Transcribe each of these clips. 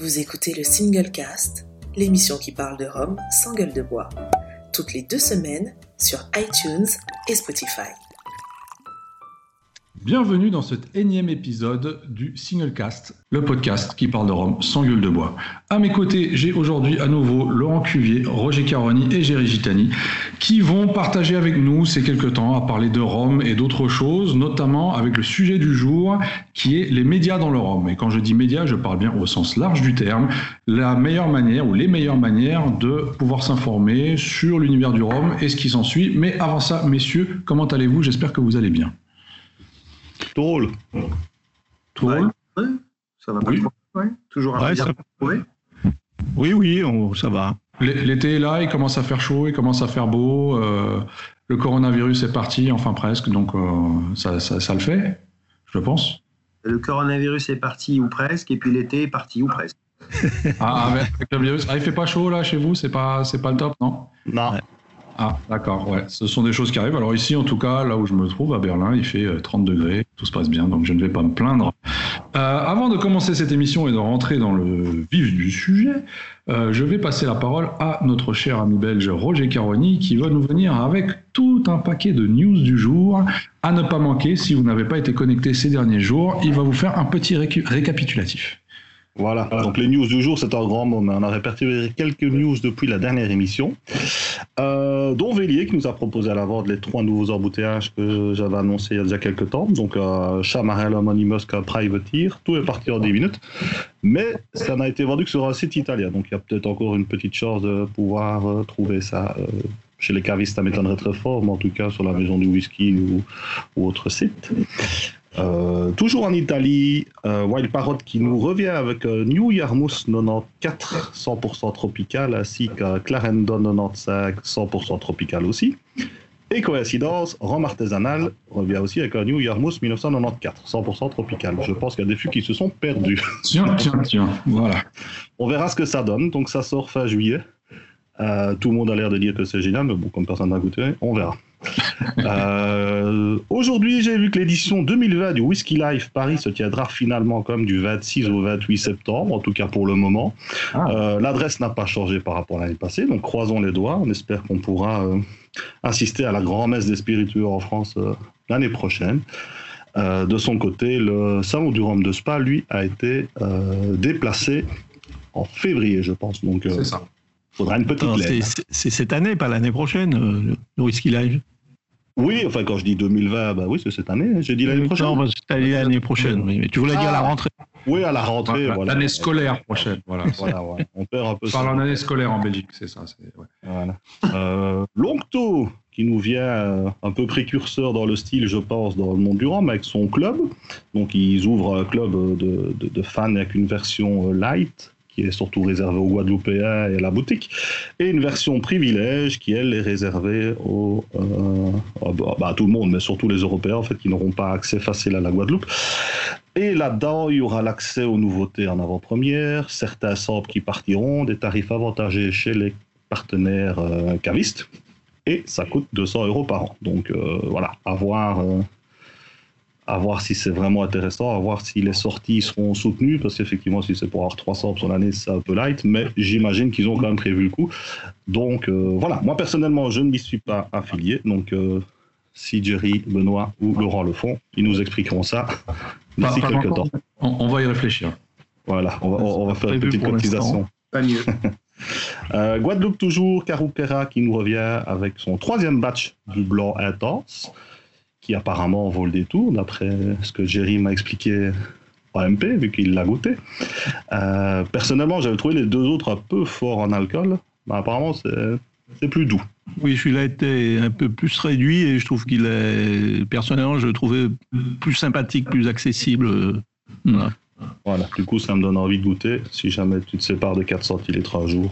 Vous écoutez le Single Cast, l'émission qui parle de Rome sans gueule de bois, toutes les deux semaines sur iTunes et Spotify. Bienvenue dans cet énième épisode du Singlecast, le podcast qui parle de Rome sans gueule de bois. À mes côtés, j'ai aujourd'hui à nouveau Laurent Cuvier, Roger Caroni et Géry Gitani qui vont partager avec nous ces quelques temps à parler de Rome et d'autres choses, notamment avec le sujet du jour qui est les médias dans le Rome. Et quand je dis médias, je parle bien au sens large du terme, la meilleure manière ou les meilleures manières de pouvoir s'informer sur l'univers du Rome et ce qui s'ensuit. Mais avant ça, messieurs, comment allez-vous? J'espère que vous allez bien. Drôle. Drôle Ouais, ça va pas Oui. trop. Toujours un ça-. Oui, oui, on- ça va. L'été est là, il commence à faire chaud, il commence à faire beau. euh, le coronavirus est parti, enfin presque, donc euh, ça, ça- ça le fait, je pense. Le coronavirus est parti ou presque, et puis l'été est parti ou presque. Ah, avec avec le virus. Ah, il fait pas chaud là chez vous, c'est pas, c'est pas le top, non? Non. Ah, d'accord, ouais. Ce sont des choses qui arrivent. Alors ici, en tout cas, là où je me trouve, à Berlin, il fait euh, 30 degrés, tout se passe bien, donc je ne vais pas me plaindre. Euh, avant de commencer cette émission et de rentrer dans le vif du sujet, euh, je vais passer la parole à notre cher ami belge Roger Caroni, qui va nous venir avec tout un paquet de news du jour à ne pas manquer si vous n'avez pas été connecté ces derniers jours. Il va vous faire un petit récapitulatif. Voilà. Donc les news du jour, c'est un grand mais on a répertorié quelques news depuis la dernière émission, euh, dont Vélier qui nous a proposé à la vente les trois nouveaux embouteillages que j'avais annoncés il y a déjà quelques temps. Donc euh, Chamarel, Anonymous, Privateer, tout est parti en 10 minutes, mais ça n'a été vendu que sur un site italien. Donc il y a peut-être encore une petite chance de pouvoir euh, trouver ça. euh, chez les cavistes, ça m'étonnerait très fort, mais en tout cas sur la maison du whisky ou, ou autre site. Euh, toujours en Italie, euh, Wild Parrot qui nous revient avec euh, New Yarmouth 94 100% tropical ainsi qu'un Clarendon 95 100% tropical aussi. Et coïncidence, Rome artisanal revient aussi avec un New Yarmouth 1994 100% tropical. Je pense qu'il y a des fûts qui se sont perdus. Tiens, tiens, tiens, voilà. On verra ce que ça donne. Donc ça sort fin juillet. Euh, tout le monde a l'air de dire que c'est génial, mais bon, comme personne n'a goûté, on verra. Euh, Aujourd'hui, j'ai vu que l'édition 2020 du Whisky Life Paris se tiendra finalement comme du 26 au 28 septembre, en tout cas pour le moment. Ah. Euh, L'adresse n'a pas changé par rapport à l'année passée, donc croisons les doigts. On espère qu'on pourra euh, assister à la grand-messe des spiritueux en France euh, l'année prochaine. De son côté, le salon du Rhum de Spa, lui, a été déplacé en février, je pense. Donc, C'est ça. Faudra une petite Attends, lettre. c'est- cette année, pas l'année prochaine, euh, le Whisky Live. Oui, enfin, quand je dis 2020, bah oui, c'est cette année. J'ai dit l'année prochaine. Non, bah, l'année prochaine. oui, Mais tu voulais dire Ah. la rentrée. Oui, à la rentrée. Voilà. L'année scolaire prochaine, voilà. Voilà, ouais. On perd un peu On ça. parle en année scolaire en Belgique, c'est ça. c'est- ouais. Voilà. Euh, Longto, qui nous vient euh, un peu précurseur dans le style, je pense, dans le monde du rhum, avec son club. Donc, ils ouvrent un club de, de- de fans avec une version euh, light, est surtout réservée aux Guadeloupéens et à la boutique, et une version privilège, qui, elle, est réservée euh, bah, à tout le monde, mais surtout les Européens, en fait, qui n'auront pas accès facile à la Guadeloupe. Et là-dedans, il y aura l'accès aux nouveautés en avant-première, certains samples qui partiront, des tarifs avantagés chez les partenaires euh, cavistes, et ça coûte 200 euros par an. Donc euh, voilà, à voir, à voir si c'est vraiment intéressant, à voir si les sorties seront soutenues, parce qu'effectivement, si c'est pour avoir 300 sur l'année, c'est un peu light, mais j'imagine qu'ils ont quand même prévu le coup. Donc euh, voilà, moi personnellement, je ne m'y suis pas affilié, donc euh, si Jerry, Benoît ou Laurent le font, ils nous expliqueront ça d'ici quelques encore. temps. On, on va y réfléchir. Voilà, on va, on va faire une petite cotisation. Pas mieux. Euh, Guadeloupe toujours, Carupera qui nous revient avec son troisième batch du blanc intense, qui apparemment vaut le détour, d'après ce que Jerry m'a expliqué en MP, vu qu'il l'a goûté. Euh, personnellement, j'avais trouvé les deux autres un peu forts en alcool, mais apparemment c'est plus doux. Oui, celui-là était un peu plus réduit et je trouve qu'il est, personnellement, je le trouvais plus sympathique, plus accessible. voilà. Voilà, du coup, ça me donne envie de goûter si jamais tu te sépares de 4 centilitres un jour.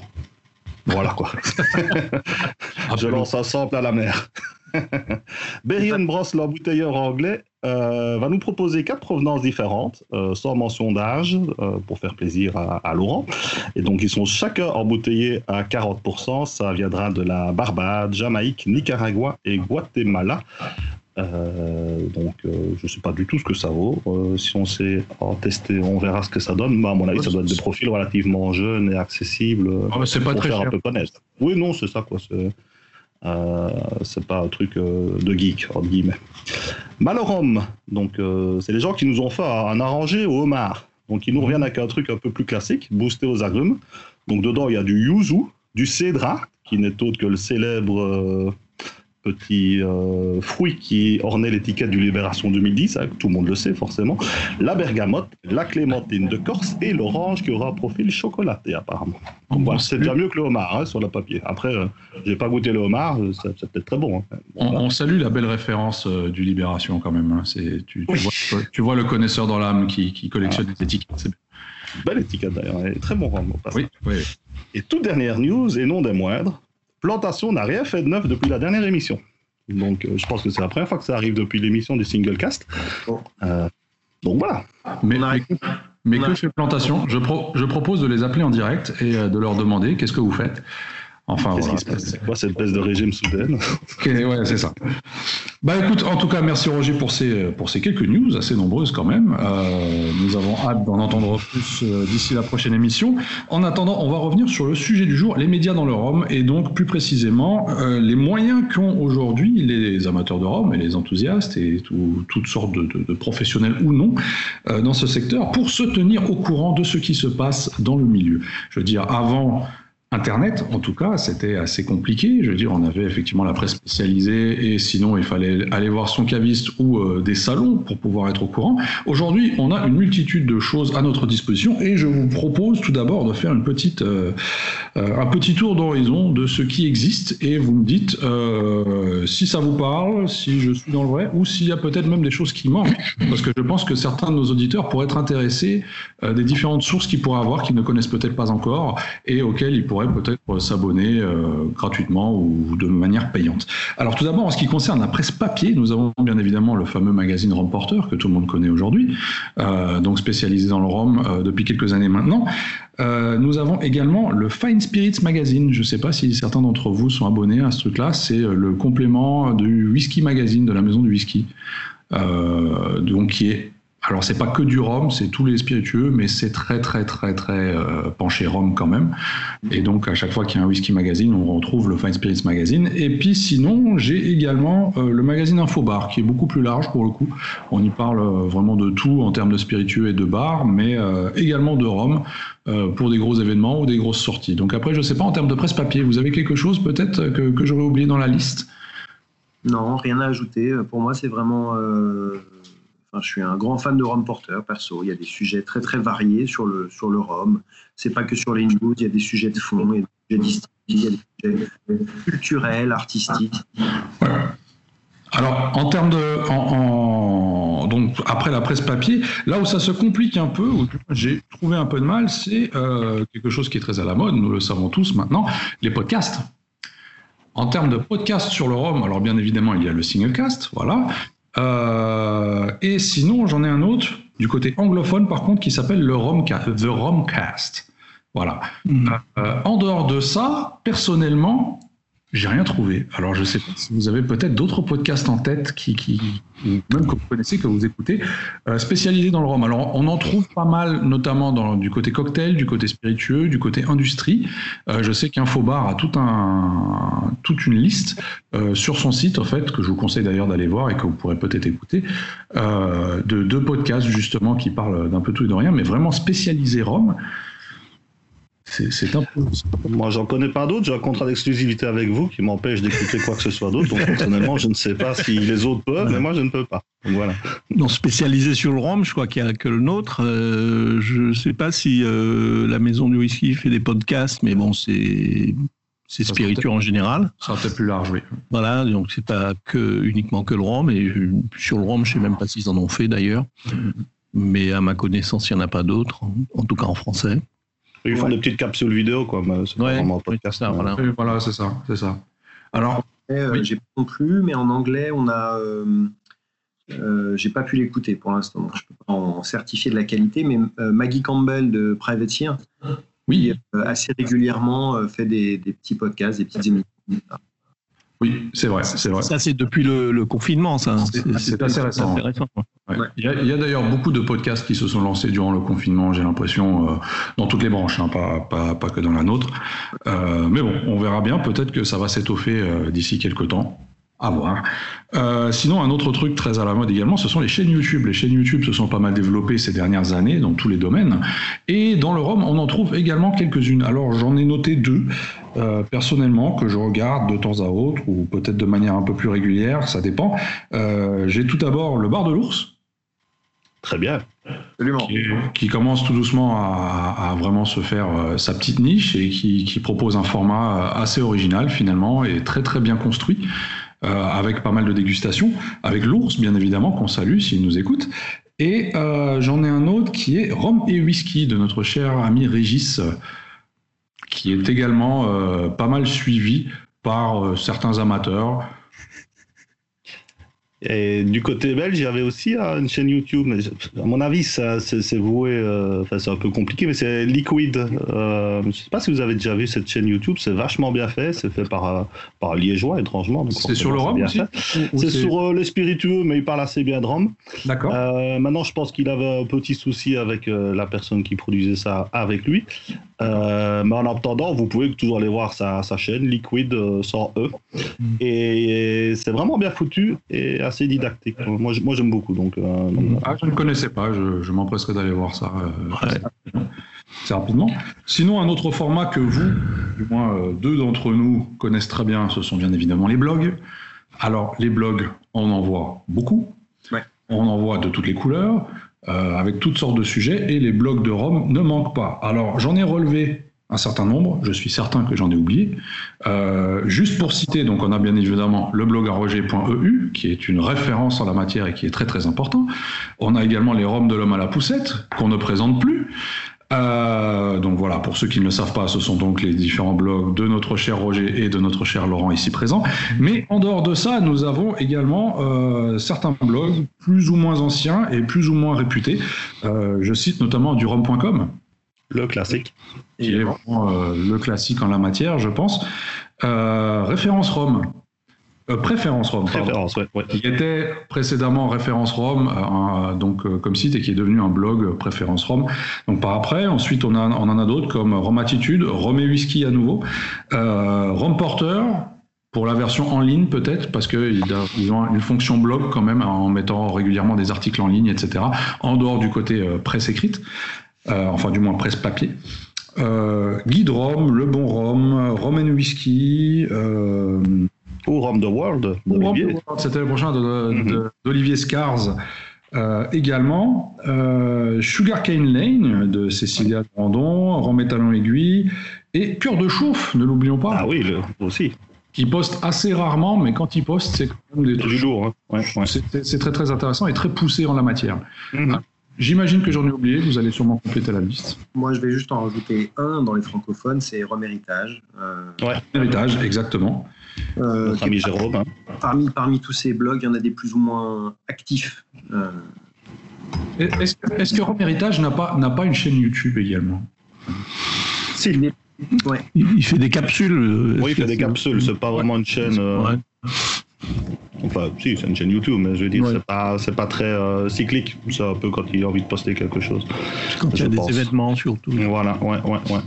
Voilà quoi. Je lance un sample à la mer. Berry Bros, l'embouteilleur anglais, euh, va nous proposer quatre provenances différentes, euh, sans mention d'âge, euh, pour faire plaisir à, à Laurent. Et donc, ils sont chacun embouteillés à 40%. Ça viendra de la Barbade, Jamaïque, Nicaragua et Guatemala. Donc, je ne sais pas du tout ce que ça vaut. Si on sait en tester, on verra ce que ça donne. Mais à mon avis, ça doit être des profils relativement jeunes et accessibles Ah, mais c'est pas pour très faire cher. un peu connaître. Oui, non, c'est ça, quoi. C'est euh, c'est pas un truc euh, de geek, entre guillemets. Malorum, donc, euh, c'est les gens qui nous ont fait un arrangé au homard. Donc, ils nous reviennent avec un truc un peu plus classique, boosté aux agrumes. Donc, dedans, il y a du yuzu, du cédra, qui n'est autre que le célèbre petit euh, fruit qui ornait l'étiquette du Libération 2010, hein, tout le monde le sait forcément, la bergamote, la clémentine de Corse et l'orange qui aura un profil chocolaté apparemment. Donc, voilà, c'est déjà mieux que le homard hein, sur le papier. Après, euh, j'ai pas goûté le homard, euh, c'est c'est peut-être très bon. hein. On, on salue la belle référence euh, du Libération quand même. C'est, tu, tu Oui. vois, tu vois le connaisseur dans l'âme qui, qui collectionne les étiquettes. Belle étiquette d'ailleurs, très bon. Oui, oui. Et toute dernière news, et non des moindres, Plantation n'a rien fait de neuf depuis la dernière émission. Donc euh, je pense que c'est la première fois que ça arrive depuis l'émission du single cast. Bon. Euh, donc voilà. Mais, que fait Plantation je, pro- je propose de les appeler en direct et euh, de leur demander qu'est-ce que vous faites. Enfin, Qu'est-ce voilà. qui se passe C'est quoi cette baisse de régime soudaine Ok, ouais, c'est ça. Bah écoute, en tout cas, merci Roger pour ces, pour ces quelques news, assez nombreuses quand même. Euh, nous avons hâte d'en entendre plus euh, d'ici la prochaine émission. En attendant, on va revenir sur le sujet du jour, les médias dans le Rhum, et donc plus précisément euh, les moyens qu'ont aujourd'hui les amateurs de Rhum et les enthousiastes et tout- toutes sortes de, de- de professionnels ou non euh, dans ce secteur pour se tenir au courant de ce qui se passe dans le milieu. Je veux dire, avant Internet, en tout cas, c'était assez compliqué. Je veux dire, on avait effectivement la presse spécialisée et sinon, il fallait aller voir son caviste ou euh, des salons pour pouvoir être au courant. Aujourd'hui, on a une multitude de choses à notre disposition et je vous propose tout d'abord de faire une petite, euh, euh, un petit tour d'horizon de ce qui existe et vous me dites si ça vous parle, si je suis dans le vrai ou s'il y a peut-être même des choses qui manquent. Parce que je pense que certains de nos auditeurs pourraient être intéressés des différentes sources qu'ils pourraient avoir qu'ils ne connaissent peut-être pas encore et auxquelles ils pourraient peut-être s'abonner euh, gratuitement ou de manière payante. Alors tout d'abord, en ce qui concerne la presse papier, nous avons bien évidemment le fameux magazine Rome Porter que tout le monde connaît aujourd'hui, euh, donc spécialisé dans le rhum euh, depuis quelques années maintenant. Euh, nous avons également le Fine Spirits Magazine. Je ne sais pas si certains d'entre vous sont abonnés à ce truc-là. C'est euh, le complément du Whisky Magazine de la maison du whisky, euh, donc qui est alors c'est pas que du rhum, c'est tous les spiritueux, mais c'est très très très très euh, penché rhum quand même. Et donc à chaque fois qu'il y a un whisky magazine, on retrouve le Fine Spirits Magazine. Et puis sinon, j'ai également euh, le magazine Infobar, qui est beaucoup plus large pour le coup. On y parle euh, vraiment de tout en termes de spiritueux et de bar, mais également de rhum pour des gros événements ou des grosses sorties. Donc après, je sais pas en termes de presse papier, vous avez quelque chose peut-être que j'aurais oublié dans la liste? Non, rien à ajouter. Pour moi, c'est vraiment. Je suis un grand fan de Rome Porter, perso. Il y a des sujets très très variés sur le, sur le rhum. C'est pas que sur les news, il y a des sujets de fond, il y a des sujets culturels, artistiques. Alors, en termes de. Donc, après la presse papier, là où ça se complique un peu, où j'ai trouvé un peu de mal, c'est euh, quelque chose qui est très à la mode, nous le savons tous maintenant, les podcasts. En termes de podcasts sur le Rhum, alors bien évidemment, il y a le Singlecast, voilà. Euh, et sinon, j'en ai un autre du côté anglophone, par contre, qui s'appelle le Romcast, The Romcast. Voilà. Euh, en dehors de ça, personnellement, j'ai rien trouvé. Alors, je sais pas si vous avez peut-être d'autres podcasts en tête qui, qui même que vous connaissez, que vous écoutez, euh, spécialisés dans le rhum. Alors, on en trouve pas mal, notamment dans, du côté cocktail, du côté spiritueux, du côté industrie. Euh, je sais qu'Infobar a tout un, toute une liste euh, sur son site, en fait, que je vous conseille d'ailleurs d'aller voir et que vous pourrez peut-être écouter, euh, de deux podcasts justement qui parlent d'un peu tout et de rien, mais vraiment spécialisés rhum. C'est un peu. Moi, j'en connais pas d'autres. J'ai un contrat d'exclusivité avec vous qui m'empêche d'écouter quoi que ce soit d'autre. Donc, personnellement, je ne sais pas si les autres peuvent, mais moi, je ne peux pas. Donc, voilà. Non, spécialisé sur le rhum, je crois qu'il n'y a que le nôtre. Euh, je ne sais pas si euh, la maison du whisky fait des podcasts, mais bon, c'est c'est spiritueux en général. Ça peut-être plus large, oui. Voilà, donc c'est pas que uniquement que le rhum. Et sur le rhum, je sais même pas s'ils en ont fait d'ailleurs. Mais à ma connaissance, il n'y en a pas d'autres, en tout cas en français. Ils font Ouais. des petites capsules vidéo, quoi. Mais c'est Ouais, vraiment un podcast. ça, voilà. Voilà, c'est ça, c'est ça. Alors, Euh, Oui. J'ai pas non plus, mais en anglais, on a. Euh, euh, j'ai pas pu l'écouter pour l'instant, donc je peux pas en certifier de la qualité. Mais euh, Maggie Campbell de Privateer, oui, euh, assez régulièrement, euh, fait des, des petits podcasts, des petites émissions. Oui, c'est vrai, c'est vrai. Ça, c'est depuis le, confinement, ça. C'est assez récent. Il y a, d'ailleurs beaucoup de podcasts qui se sont lancés durant le confinement, j'ai l'impression, euh, dans toutes les branches, hein, pas, pas, pas, que dans la nôtre. Euh, mais bon, on verra bien. Peut-être que ça va s'étoffer euh, d'ici quelques temps. À voir. Euh, sinon, un autre truc très à la mode également, ce sont les chaînes YouTube. Les chaînes YouTube se sont pas mal développées ces dernières années dans tous les domaines. Et dans le ROM, on en trouve également quelques-unes. Alors, j'en ai noté deux, euh, personnellement, que je regarde de temps à autre, ou peut-être de manière un peu plus régulière, ça dépend. Euh, j'ai tout d'abord le bar de l'ours. Très bien. Qui, qui, commence tout doucement à, à vraiment se faire sa petite niche et qui, qui, propose un format assez original finalement et très très bien construit. Euh, avec pas mal de dégustations, avec l'ours bien évidemment qu'on salue s'il nous écoute. Et euh, j'en ai un autre qui est rhum et whisky de notre cher ami Régis, qui est également euh, pas mal suivi par certains amateurs. Et du côté belge, il y avait aussi euh, une chaîne YouTube, mais à mon avis, ça, c'est, voué, euh, enfin, c'est un peu compliqué, mais c'est Liquid. Euh, je ne sais pas si vous avez déjà vu cette chaîne YouTube, c'est vachement bien fait, c'est fait par, par Liégeois, étrangement. c'est sur le rhum aussi C'est sur les spiritueux, mais il parle assez bien de rhum. D'accord. maintenant, je pense qu'il avait un petit souci avec la personne qui produisait ça avec lui. Mais en attendant, vous pouvez toujours aller voir sa, sa chaîne, Liquid sans E. Mm. Et, c'est vraiment bien foutu. Et assez didactique. Moi, moi j'aime beaucoup. Donc, euh, ah, je ne connaissais pas, je, m'empresserai d'aller voir ça euh, assez rapidement. Sinon, un autre format que vous, du moins euh, deux d'entre nous, connaissent très bien, ce sont bien évidemment les blogs. Alors, les blogs, on en voit beaucoup. On en voit de toutes les couleurs, avec toutes sortes de sujets, et les blogs de Rome ne manquent pas. Alors, j'en ai relevé un certain nombre, je suis certain que j'en ai oublié. Euh, juste pour citer, donc on a bien évidemment le blog roger.eu, qui est une référence en la matière et qui est très très important. On a également les Roms de l'homme à la poussette, qu'on ne présente plus. Euh, donc voilà, pour ceux qui ne le savent pas, ce sont donc les différents blogs de notre cher Roger et de notre cher Laurent ici présent. Mais en dehors de ça, nous avons également euh, certains blogs plus ou moins anciens et plus ou moins réputés. Euh, je cite notamment du rom.com le classique. Qui est vraiment le classique en la matière, je pense. Référence Rome. Euh, préférence Rome. Préférence, ouais, Qui était précédemment référence Rome, donc comme site et qui est devenu un blog préférence Rome. Donc par après, ensuite on, a, on en a d'autres comme Rome Attitude, Rome et Whisky à nouveau, Rome Porter, pour la version en ligne peut-être, parce qu'ils ont une fonction blog quand même en mettant régulièrement des articles en ligne, etc., en dehors du côté presse écrite. Euh, enfin du moins presse papier. Euh, Guide Rome, Le Bon Rome, Roman Whisky. Euh, ou Rome the World C'était le prochain mhm. d'Olivier Scars. également, Sugar Cane Lane de Cécilia Brandon, Rome Talon Aiguille et Cœur de Chauffe, ne l'oublions pas. Ah oui, le, aussi. Qui poste assez rarement, mais quand il poste, c'est quand même des du lourd. Hein. C'est très très intéressant et très poussé en la matière. Mhm. J'imagine que j'en ai oublié, vous allez sûrement compléter la liste. Moi, je vais juste en rajouter un dans les francophones, c'est Rome Héritage. Euh, ouais, Héritage, exactement. Euh, ami Jérôme. Hein. Parmi, parmi tous ces blogs, il y en a des plus ou moins actifs. Euh. Est-ce est que Rome Héritage n'a pas, pas une chaîne YouTube également? Si. Ouais. Il fait des capsules. Euh, oui, il fait des capsules, c'est pas vraiment une chaîne. Euh, Enfin, si, c'est une chaîne YouTube, mais je veux dire, c'est pas, pas très euh, cyclique. C'est un peu quand il a envie de poster quelque chose. Quand il y a des événements, surtout. Voilà, ouais, ouais, ouais.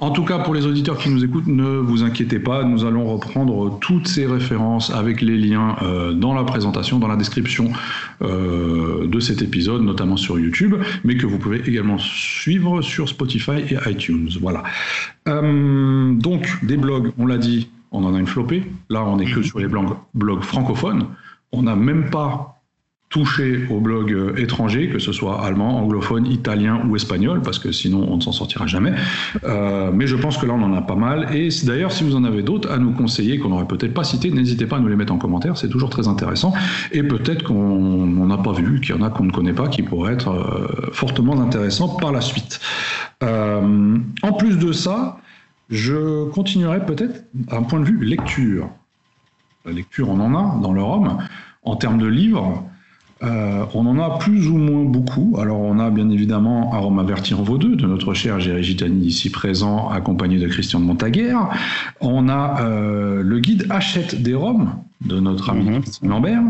En tout cas, pour les auditeurs qui nous écoutent, ne vous inquiétez pas, nous allons reprendre toutes ces références avec les liens euh, dans la présentation, dans la description euh, de cet épisode, notamment sur YouTube, mais que vous pouvez également suivre sur Spotify et iTunes. Voilà. donc, des blogs, on l'a dit, on en a une flopée. Là, on n'est que sur les blogs, francophones. On n'a même pas touché aux blogs euh, étrangers, que ce soit allemand, anglophone, italien ou espagnol, parce que sinon on ne s'en sortira jamais. Euh, mais je pense que là on en a pas mal. Et d'ailleurs, si vous en avez d'autres à nous conseiller qu'on n'aurait peut-être pas cité, n'hésitez pas à nous les mettre en commentaire, c'est toujours très intéressant. Et peut-être qu'on n'a pas vu, qu'il y en a qu'on ne connaît pas, qui pourraient être euh, fortement intéressants par la suite. en plus de ça, je continuerai peut-être d'un point de vue lecture. La lecture, on en a dans le Rhum. En termes de livres, Euh, on en a plus ou moins beaucoup. Alors, on a bien évidemment Arôme averti en vaut deux de notre cher Géry Gitani, ici présent, accompagné de Christian de Montaguerre. On a euh, le guide Hachette des Roms de notre ami. Christian Lambert.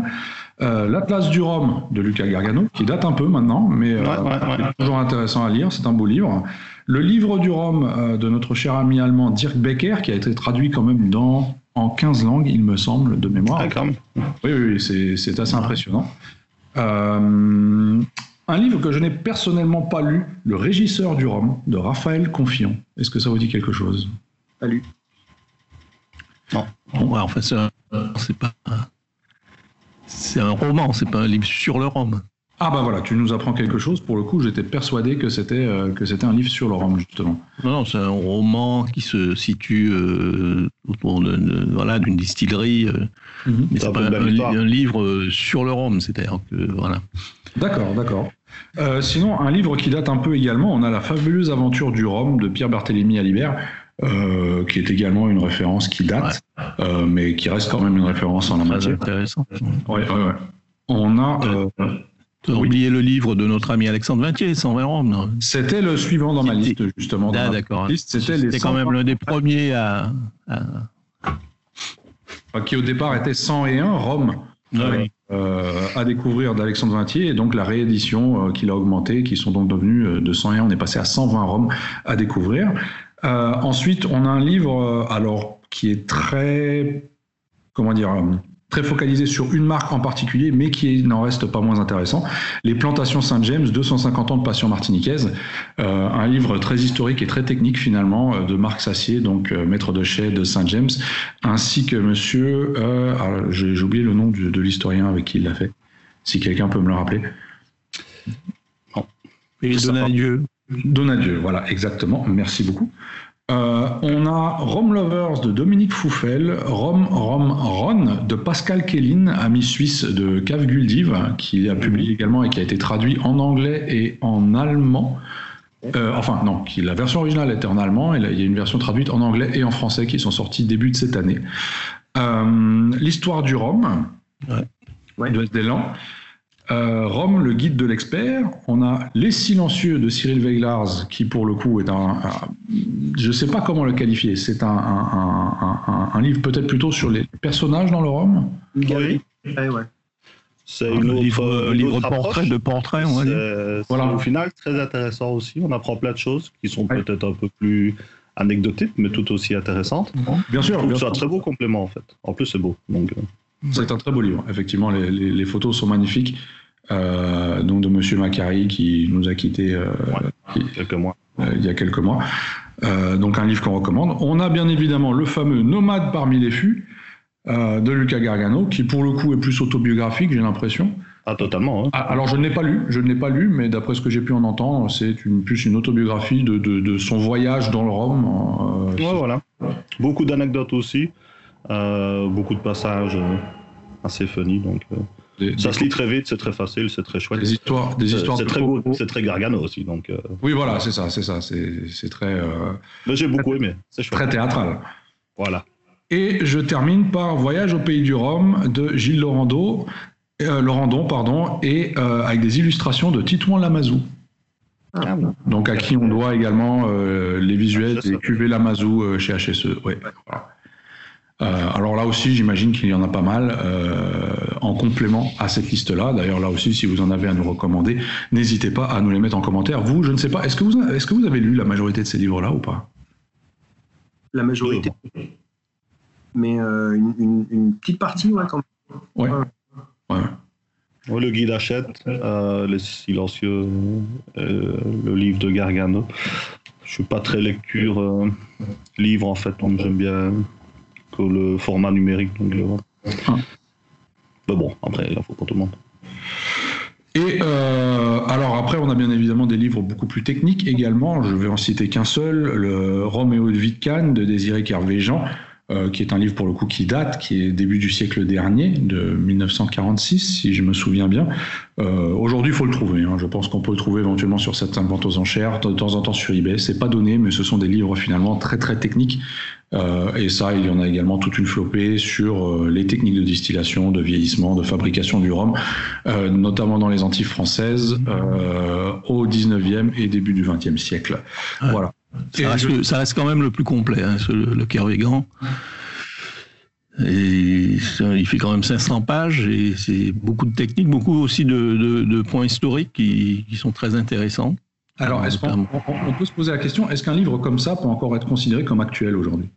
Euh, L'Atlas du Rhum de Lucas Gargano, qui date un peu maintenant, mais Ouais, ouais, ouais. c'est toujours intéressant à lire. C'est un beau livre. Le livre du Rhum de notre cher ami allemand Dirk Becker, qui a été traduit quand même dans, en 15 langues, il me semble, de mémoire. Oui, oui, oui, c'est, c'est assez impressionnant. Euh, un livre que je n'ai personnellement pas lu, Le Régisseur du Rhum, de Raphaël Confiant. Est-ce que ça vous dit quelque chose? Pas lu. Bon, ouais, enfin, c'est un- c'est pas. un- C'est un roman, c'est pas un livre sur le Rhum. Ah bah voilà, tu nous apprends quelque chose. Pour le coup, j'étais persuadé que c'était, euh, que c'était un livre sur le Rhum, justement. Non, non, c'est un roman qui se situe euh, autour de, de- voilà, d'une distillerie, euh, Mhm. mais C'est pas un, livre sur le Rhum, c'est-à-dire que voilà. D'accord, d'accord. Euh, sinon, un livre qui date un peu également, on a La fabuleuse aventure du Rhum de Pierre Barthélemy Alibert, euh, qui est également une référence qui date, euh, mais qui reste quand même une référence en la matière. intéressant. Ouais, ouais, ouais. On a. euh, Tu as Oui. oublié le livre de notre ami Alexandre Vintier, 120 Rhum. non C'était le suivant dans ma liste, justement. Ah, d'accord. C'était quand 100 même l'un des premiers à. à- Enfin, qui au départ était 101 Rome Ouais. euh, à découvrir d'Alexandre Vintier et donc la réédition euh, qu'il a augmenté, qui sont donc devenus euh, de 101, on est passé à 120 Rome à découvrir. Euh, ensuite, on a un livre euh, alors qui est très comment dire euh, très focalisé sur une marque en particulier, mais qui n'en reste pas moins intéressant. Les Plantations Saint-James, 250 ans de passion martiniquaise, Euh, un livre très historique et très technique finalement euh, de Marc Sassier, donc euh, maître de chai de Saint-James, ainsi que monsieur, euh, alors, j'ai oublié le nom du- de l'historien avec qui il l'a fait, si quelqu'un peut me le rappeler. Et Ça va. Donadieu. Donadieu, voilà, exactement, merci beaucoup. Euh, on a Rome Lovers de Dominique Fouffel, Rome Rome Ron de Pascal Kellin, ami suisse de Cave Guldiv, qui a publié également et qui a été traduit en anglais et en allemand. Euh, enfin, non, qui, la version originale était en allemand et là, il y a une version traduite en anglais et en français qui sont sortis début de cette année. Euh, L'histoire du Rhum Ouais. De. Euh, Rome, le guide de l'expert. On a Les Silencieux de Cyril Veiglars, qui pour le coup est un. un- je ne sais pas comment le qualifier. C'est un, un- un- un- un livre peut-être plutôt sur les personnages dans le Rome. Une galerie. Oui. Ouais, ouais. C'est Un autre, livre, une livre autre portrait approche. de portrait, on va dire. Voilà. au final très intéressant aussi. On apprend plein de choses qui sont Ouais. peut-être un peu plus anecdotiques, mais tout aussi intéressantes. Bien sûr, c'est un très beau complément en fait. En plus, c'est beau. Donc, euh, C'est un très beau livre. Effectivement, les, les- les photos sont magnifiques. Euh, donc de Monsieur Macari qui nous a quittés euh, qui- quelques mois. euh, il y a quelques mois. Euh, donc un livre qu'on recommande. On a bien évidemment le fameux Nomade parmi les fûts de Luca Gargano, qui pour le coup est plus autobiographique, j'ai l'impression. Ah, totalement. hein. Ah, alors je ne l'ai pas lu, je ne l'ai pas lu, mais d'après ce que j'ai pu en entendre, c'est une, plus une autobiographie de, de- de son voyage dans le Rhum. Ouais, voilà. Beaucoup d'anecdotes aussi. Beaucoup de passages assez funny. Donc, des, ça des- se lit très vite, c'est très facile, c'est très chouette. des histoires, des C'est histoires c'est de très, beau, c'est très Gargano aussi. Donc, euh, Oui, voilà, c'est ça, c'est ça, c'est c'est très, euh, mais j'ai beaucoup aimé. C'est chouette. très théâtral. Voilà. Et je termine par Voyage au pays du Rhum de Gilles Laurando, euh, Laurandon, pardon, et euh, avec des illustrations de Titouan Lamazou. Ah, bon. Donc à qui on doit également euh, les visuels Ah, des cuvées Lamazou euh, chez HSE. Ouais, voilà. Euh, alors là aussi, j'imagine qu'il y en a pas mal euh, en complément à cette liste-là. D'ailleurs, là aussi, si vous en avez à nous recommander, n'hésitez pas à nous les mettre en commentaire. Vous, je ne sais pas, est-ce que vous, est-ce que vous avez lu la majorité de ces livres-là ou pas? La majorité. Mais euh, une, une- une petite partie, ouais, quand même. Ouais. Ouais. Ouais. Ouais, le guide achète, euh, Les Silencieux, euh, le livre de Gargano. Je suis pas très lecture euh, livre en fait, donc j'aime bien que le format numérique. Donc, euh, Ah. Mais bon, après, il faut pour tout le monde. Et euh, alors après, on a bien évidemment des livres beaucoup plus techniques également. Je vais en citer qu'un seul, le Roméo de Vitcan de Désiré Kervéjean. Euh, qui est un livre pour le coup qui date, qui est début du siècle dernier, de 1946, si je me souviens bien. Euh, Aujourd'hui, il faut le trouver. Hein. Je pense qu'on peut le trouver éventuellement sur certaines ventes aux enchères, de temps en temps sur eBay. C'est pas donné, mais ce sont des livres finalement très très techniques. Euh, et ça, il y en a également toute une flopée sur euh, les techniques de distillation, de vieillissement, de fabrication du rhum, euh, notamment dans les Antilles françaises euh, au 19e et début du 20e siècle. Ouais. Voilà. Ça reste, ça reste, quand même le plus complet, hein, ce, le Kervégan. Et ça, il fait quand même 500 pages et c'est beaucoup de techniques, beaucoup aussi de, de, de points historiques qui, qui, sont très intéressants. Alors, est-ce qu'on on peut se poser la question, est-ce qu'un livre comme ça peut encore être considéré comme actuel aujourd'hui?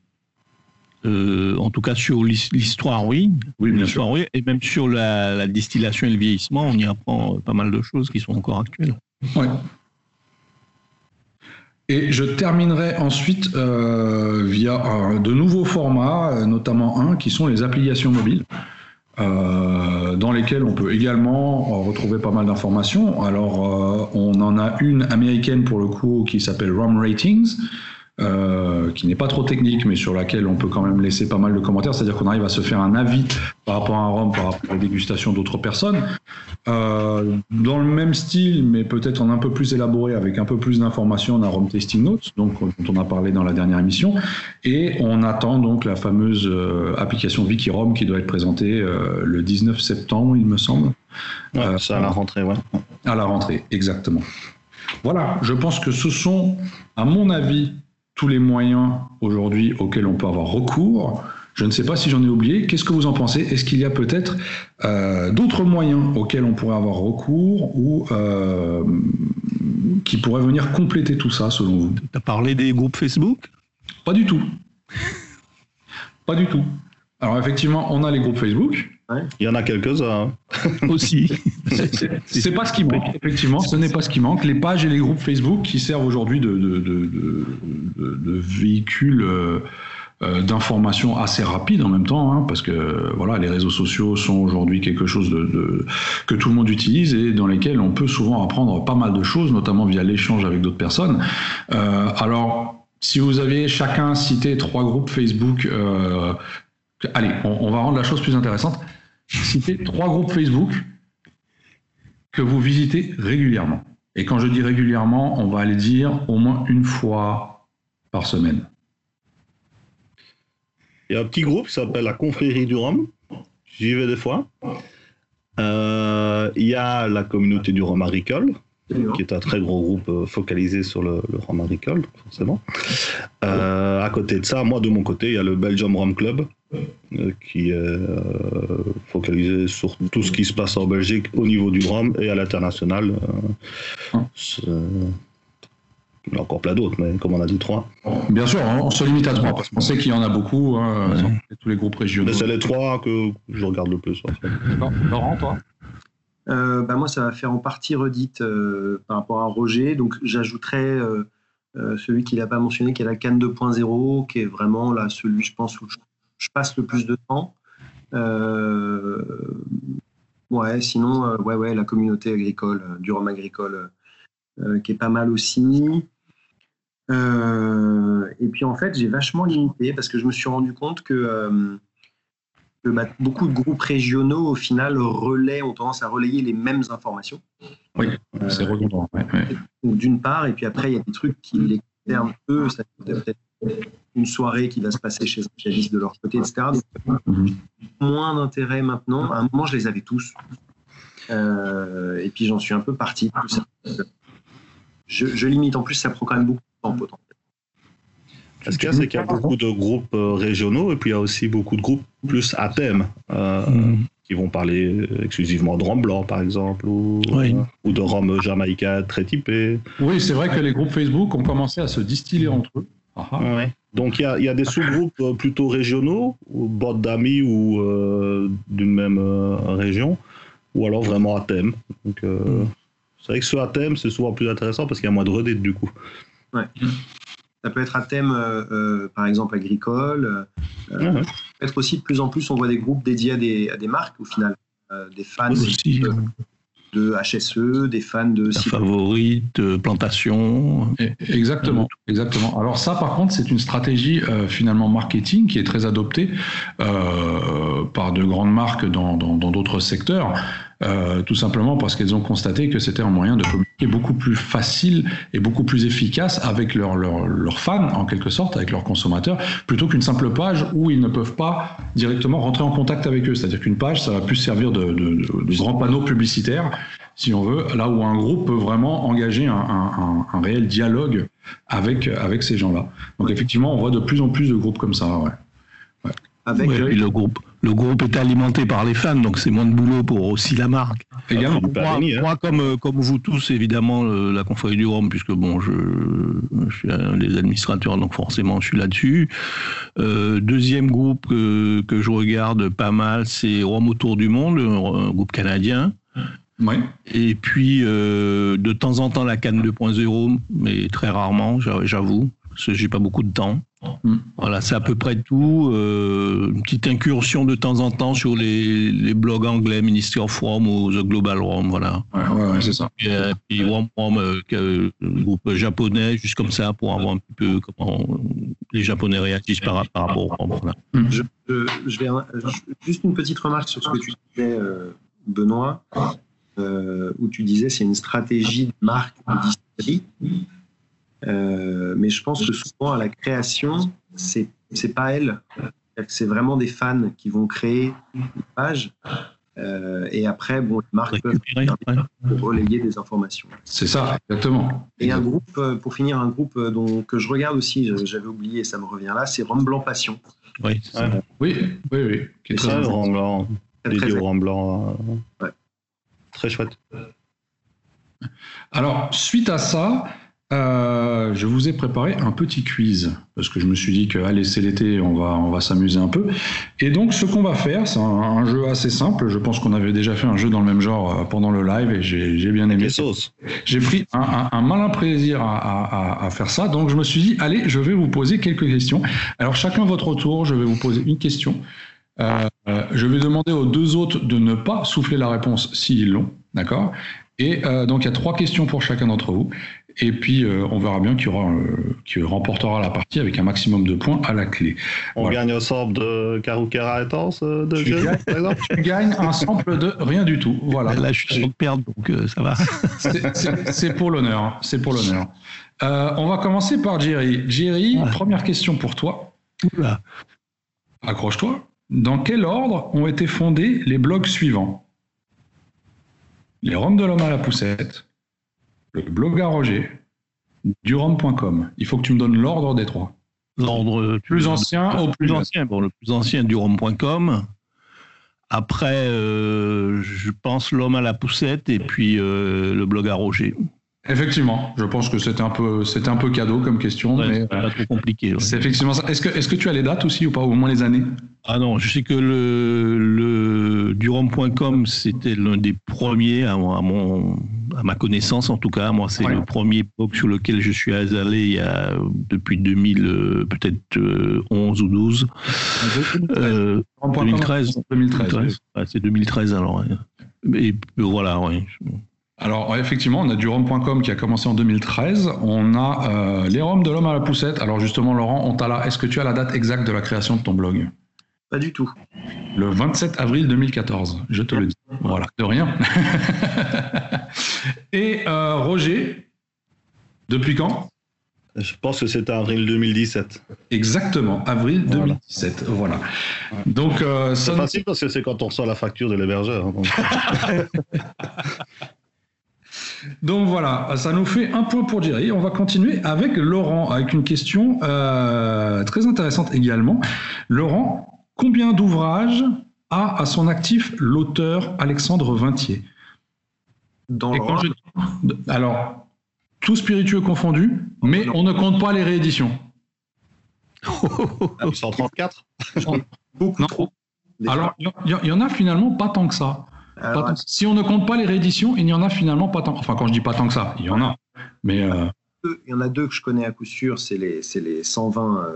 Euh, en tout cas sur l'histoire, oui. Oui, bien sûr. Oui, et même sur la, la, distillation et le vieillissement, on y apprend pas mal de choses qui sont encore actuelles. Oui. Et je terminerai ensuite euh, via euh, de nouveaux formats, notamment un qui sont les applications mobiles. Euh, dans lesquelles on peut également retrouver pas mal d'informations. Alors, euh, on en a une américaine pour le coup qui s'appelle ROM Ratings, euh, qui n'est pas trop technique, mais sur laquelle on peut quand même laisser pas mal de commentaires. C'est-à-dire qu'on arrive à se faire un avis par rapport à un rhum, par rapport à la dégustation d'autres personnes. Euh, dans le même style, mais peut-être en un peu plus élaboré, avec un peu plus d'informations, on a Rhum Tasting Notes, donc dont on a parlé dans la dernière émission, et on attend donc la fameuse euh, application Wikirom qui doit être présentée euh, le 19 septembre, il me semble. Ouais, ça à la rentrée, ouais. À la rentrée, exactement. Voilà, je pense que ce sont, à mon avis, tous les moyens aujourd'hui auxquels on peut avoir recours. Je ne sais pas si j'en ai oublié. Qu'est-ce que vous en pensez? Est-ce qu'il y a peut-être euh, d'autres moyens auxquels on pourrait avoir recours ou euh, qui pourraient venir compléter tout ça, selon vous? Tu as parlé des groupes Facebook? Pas du tout. pas du tout. Alors effectivement, on a les groupes Facebook. Ouais. Il y en a quelques-uns hein. aussi. C'est pas ce qui manque, effectivement, ce n'est pas ce qui manque. Les pages et les groupes Facebook qui servent aujourd'hui de, de, de, de, véhicules euh, d'information assez rapides en même temps, hein, parce que voilà, les réseaux sociaux sont aujourd'hui quelque chose de, que tout le monde utilise et dans lesquels on peut souvent apprendre pas mal de choses, notamment via l'échange avec d'autres personnes. Euh, alors, si vous aviez chacun cité trois groupes Facebook euh, Allez, on, on, va rendre la chose plus intéressante. Citez trois groupes Facebook que vous visitez régulièrement. Et quand je dis régulièrement, on va aller dire au moins une fois par semaine. Il y a un petit groupe qui s'appelle la Confrérie du Rhum. J'y vais des fois. Euh, il y a la communauté du Rhum agricole, qui est un très gros groupe focalisé sur le, rhum agricole, forcément. Euh, à côté de ça, moi, de mon côté, il y a le Belgium Rhum Club, euh, qui est euh, focalisé sur tout ce qui se passe en Belgique au niveau du rhum et à l'international. Il y en a encore plein d'autres, mais comme on a dit, trois. Bien sûr, on se limite à trois, parce qu'on sait qu'il y en a beaucoup, hein, ouais. tous les groupes régionaux. C'est les trois que je regarde le plus. En fait. Laurent, toi? Euh, bah moi, ça va faire en partie redite euh, par rapport à Roger. Donc, j'ajouterais euh, celui qu'il n'a pas mentionné, qui est la Cannes 2.0, qui est vraiment là, celui, je pense, où je, je passe le plus de temps. ouais, sinon, ouais, ouais, la communauté agricole, du rhum agricole, qui est pas mal aussi. et puis, en fait, j'ai vachement limité parce que je me suis rendu compte que que bah, beaucoup de groupes régionaux, au final, relaient, ont tendance à relayer les mêmes informations. Oui, euh, c'est redondant. Ouais, ouais. D'une part, et puis après, il y a des trucs qui les concernent eux, ça peut être une soirée qui va se passer chez un pianiste de leur côté, etc. Donc, mm -hmm. moins d'intérêt maintenant. À un moment, je les avais tous. Euh, et puis, j'en suis un peu parti. Je, je, limite. En plus, ça prend quand même beaucoup de temps potentiellement. Ce qu'il y a, c'est qu'il y a beaucoup de groupes régionaux et puis il y a aussi beaucoup de groupes plus à thème euh, mmh. qui vont parler exclusivement de rhum blanc, par exemple, ou, oui. euh, ou de rhum jamaïcain très typé. Oui, c'est vrai que les groupes Facebook ont commencé à se distiller entre eux. Ah, ouais. Donc il y a, il y a des sous-groupes plutôt régionaux, bord d'amis ou euh, d'une même euh, région, ou alors vraiment à thème. Donc mmh. c'est vrai que ceux à thème, c'est souvent plus intéressant parce qu'il y a moins de redites du coup. Ouais. Ça peut être à thème, euh, euh, par exemple, agricole. Euh, mmh. Peut-être aussi, de plus en plus, on voit des groupes dédiés à des, à des marques, au final. des fans. Aussi, de HSE, des fans de favorite, de plantation. Exactement, exactement. Alors ça, par contre, c'est une stratégie euh, finalement marketing qui est très adoptée euh, par de grandes marques dans d'autres secteurs. Euh, tout simplement parce qu'elles ont constaté que c'était un moyen de communiquer beaucoup plus facile et beaucoup plus efficace avec leurs leur, fans, en quelque sorte, avec leurs consommateurs, plutôt qu'une simple page où ils ne peuvent pas directement rentrer en contact avec eux. C'est-à-dire qu'une page, ça va plus servir de, de, de, grand panneau publicitaire, si on veut, là où un groupe peut vraiment engager un, un, un réel dialogue avec, avec ces gens-là. Donc effectivement, on voit de plus en plus de groupes comme ça. Ouais. Avec le groupe. Le groupe est alimenté par les fans, donc c'est moins de boulot pour aussi la marque. Également. moi, hein. comme, euh, comme vous tous, évidemment, la confrérie du Rhum, puisque bon, je, je, suis un des administrateurs, donc forcément, je suis là-dessus. Euh, deuxième groupe que, que, je regarde pas mal, c'est Rhum autour du monde, un groupe canadien. Ouais. Et puis, euh, de temps en temps, la Cannes 2.0, mais très rarement, j'avoue, parce que j'ai pas beaucoup de temps. Mm. Voilà, c'est à peu près tout. Euh, une petite incursion de temps en temps sur les, les blogs anglais, Ministry of Rome ou The Global Rome, voilà. Ouais, ouais, c'est ça. Et, euh, puis Rome, Rome euh, groupe japonais, juste comme ça, pour avoir un petit peu comment les Japonais réagissent par, par rapport au Rome. Voilà. Mm. Je, je, vais juste une petite remarque sur ce que tu disais, Benoît, où tu disais c'est une stratégie de marque de euh, mais je pense que souvent à la création, c'est c'est pas elle. C'est vraiment des fans qui vont créer une page. Euh, et après, bon, les marques peuvent relayer des informations. C'est ça, exactement. Et un groupe, euh, pour finir, un groupe dont, que je regarde aussi, j'avais oublié, ça me revient là, c'est Rome Blanc Passion. Oui, oui, oui, oui. Qui est très, dédié au. Ouais. Très chouette. Alors, suite à ça, euh, je vous ai préparé un petit quiz parce que je me suis dit que allez c'est l'été on va on va s'amuser un peu. Et donc ce qu'on va faire c'est un, jeu assez simple. Je pense qu'on avait déjà fait un jeu dans le même genre euh, pendant le live et j'ai bien aimé. J'ai pris un, malin plaisir à, faire ça. Donc je me suis dit allez je vais vous poser quelques questions. Alors chacun votre tour je vais vous poser une question. Euh, je vais demander aux deux autres de ne pas souffler la réponse s'ils l'ont d'accord? Et donc il y a trois questions pour chacun d'entre vous et puis, euh, on verra bien qui, aura, euh, qui remportera la partie avec un maximum de points à la clé. On gagne un sample de Karukera et euh, de jeu, par exemple Tu gagnes un sample de rien du tout. Voilà. Là, je suis sûr de perdre, donc ça va. C'est pour l'honneur. C'est pour l'honneur. on va commencer par Jerry. Jerry, première question pour toi. Oula. Accroche-toi. Dans quel ordre ont été fondés les blogs suivants? Les Roms de l'homme à la poussette, le blog à Roger, durand.com. Il faut que tu me donnes l'ordre des trois. L'ordre plus ancien au plus, ancien. Bon, le plus ancien, durand.com. Après, euh, je pense l'homme à la poussette et puis euh, le blog à Roger. Effectivement, je pense que c'était un peu, c'était un peu cadeau comme question, mais pas trop compliqué. C'est effectivement ça. Est-ce que, est-ce que tu as les dates aussi ou pas, au moins les années? Ah non, je sais que le, le Durand.com c'était l'un des premiers à, mon, à ma connaissance en tout cas. Moi, c'est le premier blog sur lequel je suis allé il y a depuis 2000, euh, peut-être 11 euh, ou 12. 2013. 2013. c'est 2013 alors. Et voilà, oui. Alors effectivement, on a du rhum.com qui a commencé en 2013. On a euh, les roms de l'homme à la poussette. Alors justement, Laurent, on t'a là. Est-ce que tu as la date exacte de la création de ton blog? Pas du tout. Le 27 avril 2014. Je te le dis. Voilà, de rien. Et euh, Roger, depuis quand? Je pense que c'était avril 2017. Exactement, avril 2017. Voilà. Donc, euh, c'est facile parce que c'est quand on reçoit la facture de l'hébergeur. Donc voilà, ça nous fait un point pour Jerry. On va continuer avec Laurent, avec une question euh, très intéressante également. Laurent, combien d'ouvrages a à son actif l'auteur Alexandre Vintier Dans Alors, tout spiritueux confondu, mais on ne compte pas les rééditions. 134 Beaucoup trop. Alors, il y, en a finalement pas tant que ça si on ne compte pas les rééditions, il n'y en a finalement pas tant. Enfin, quand je dis pas tant que ça, il y en a. Mais euh, il y en a deux que je connais à coup sûr, c'est les, les 120,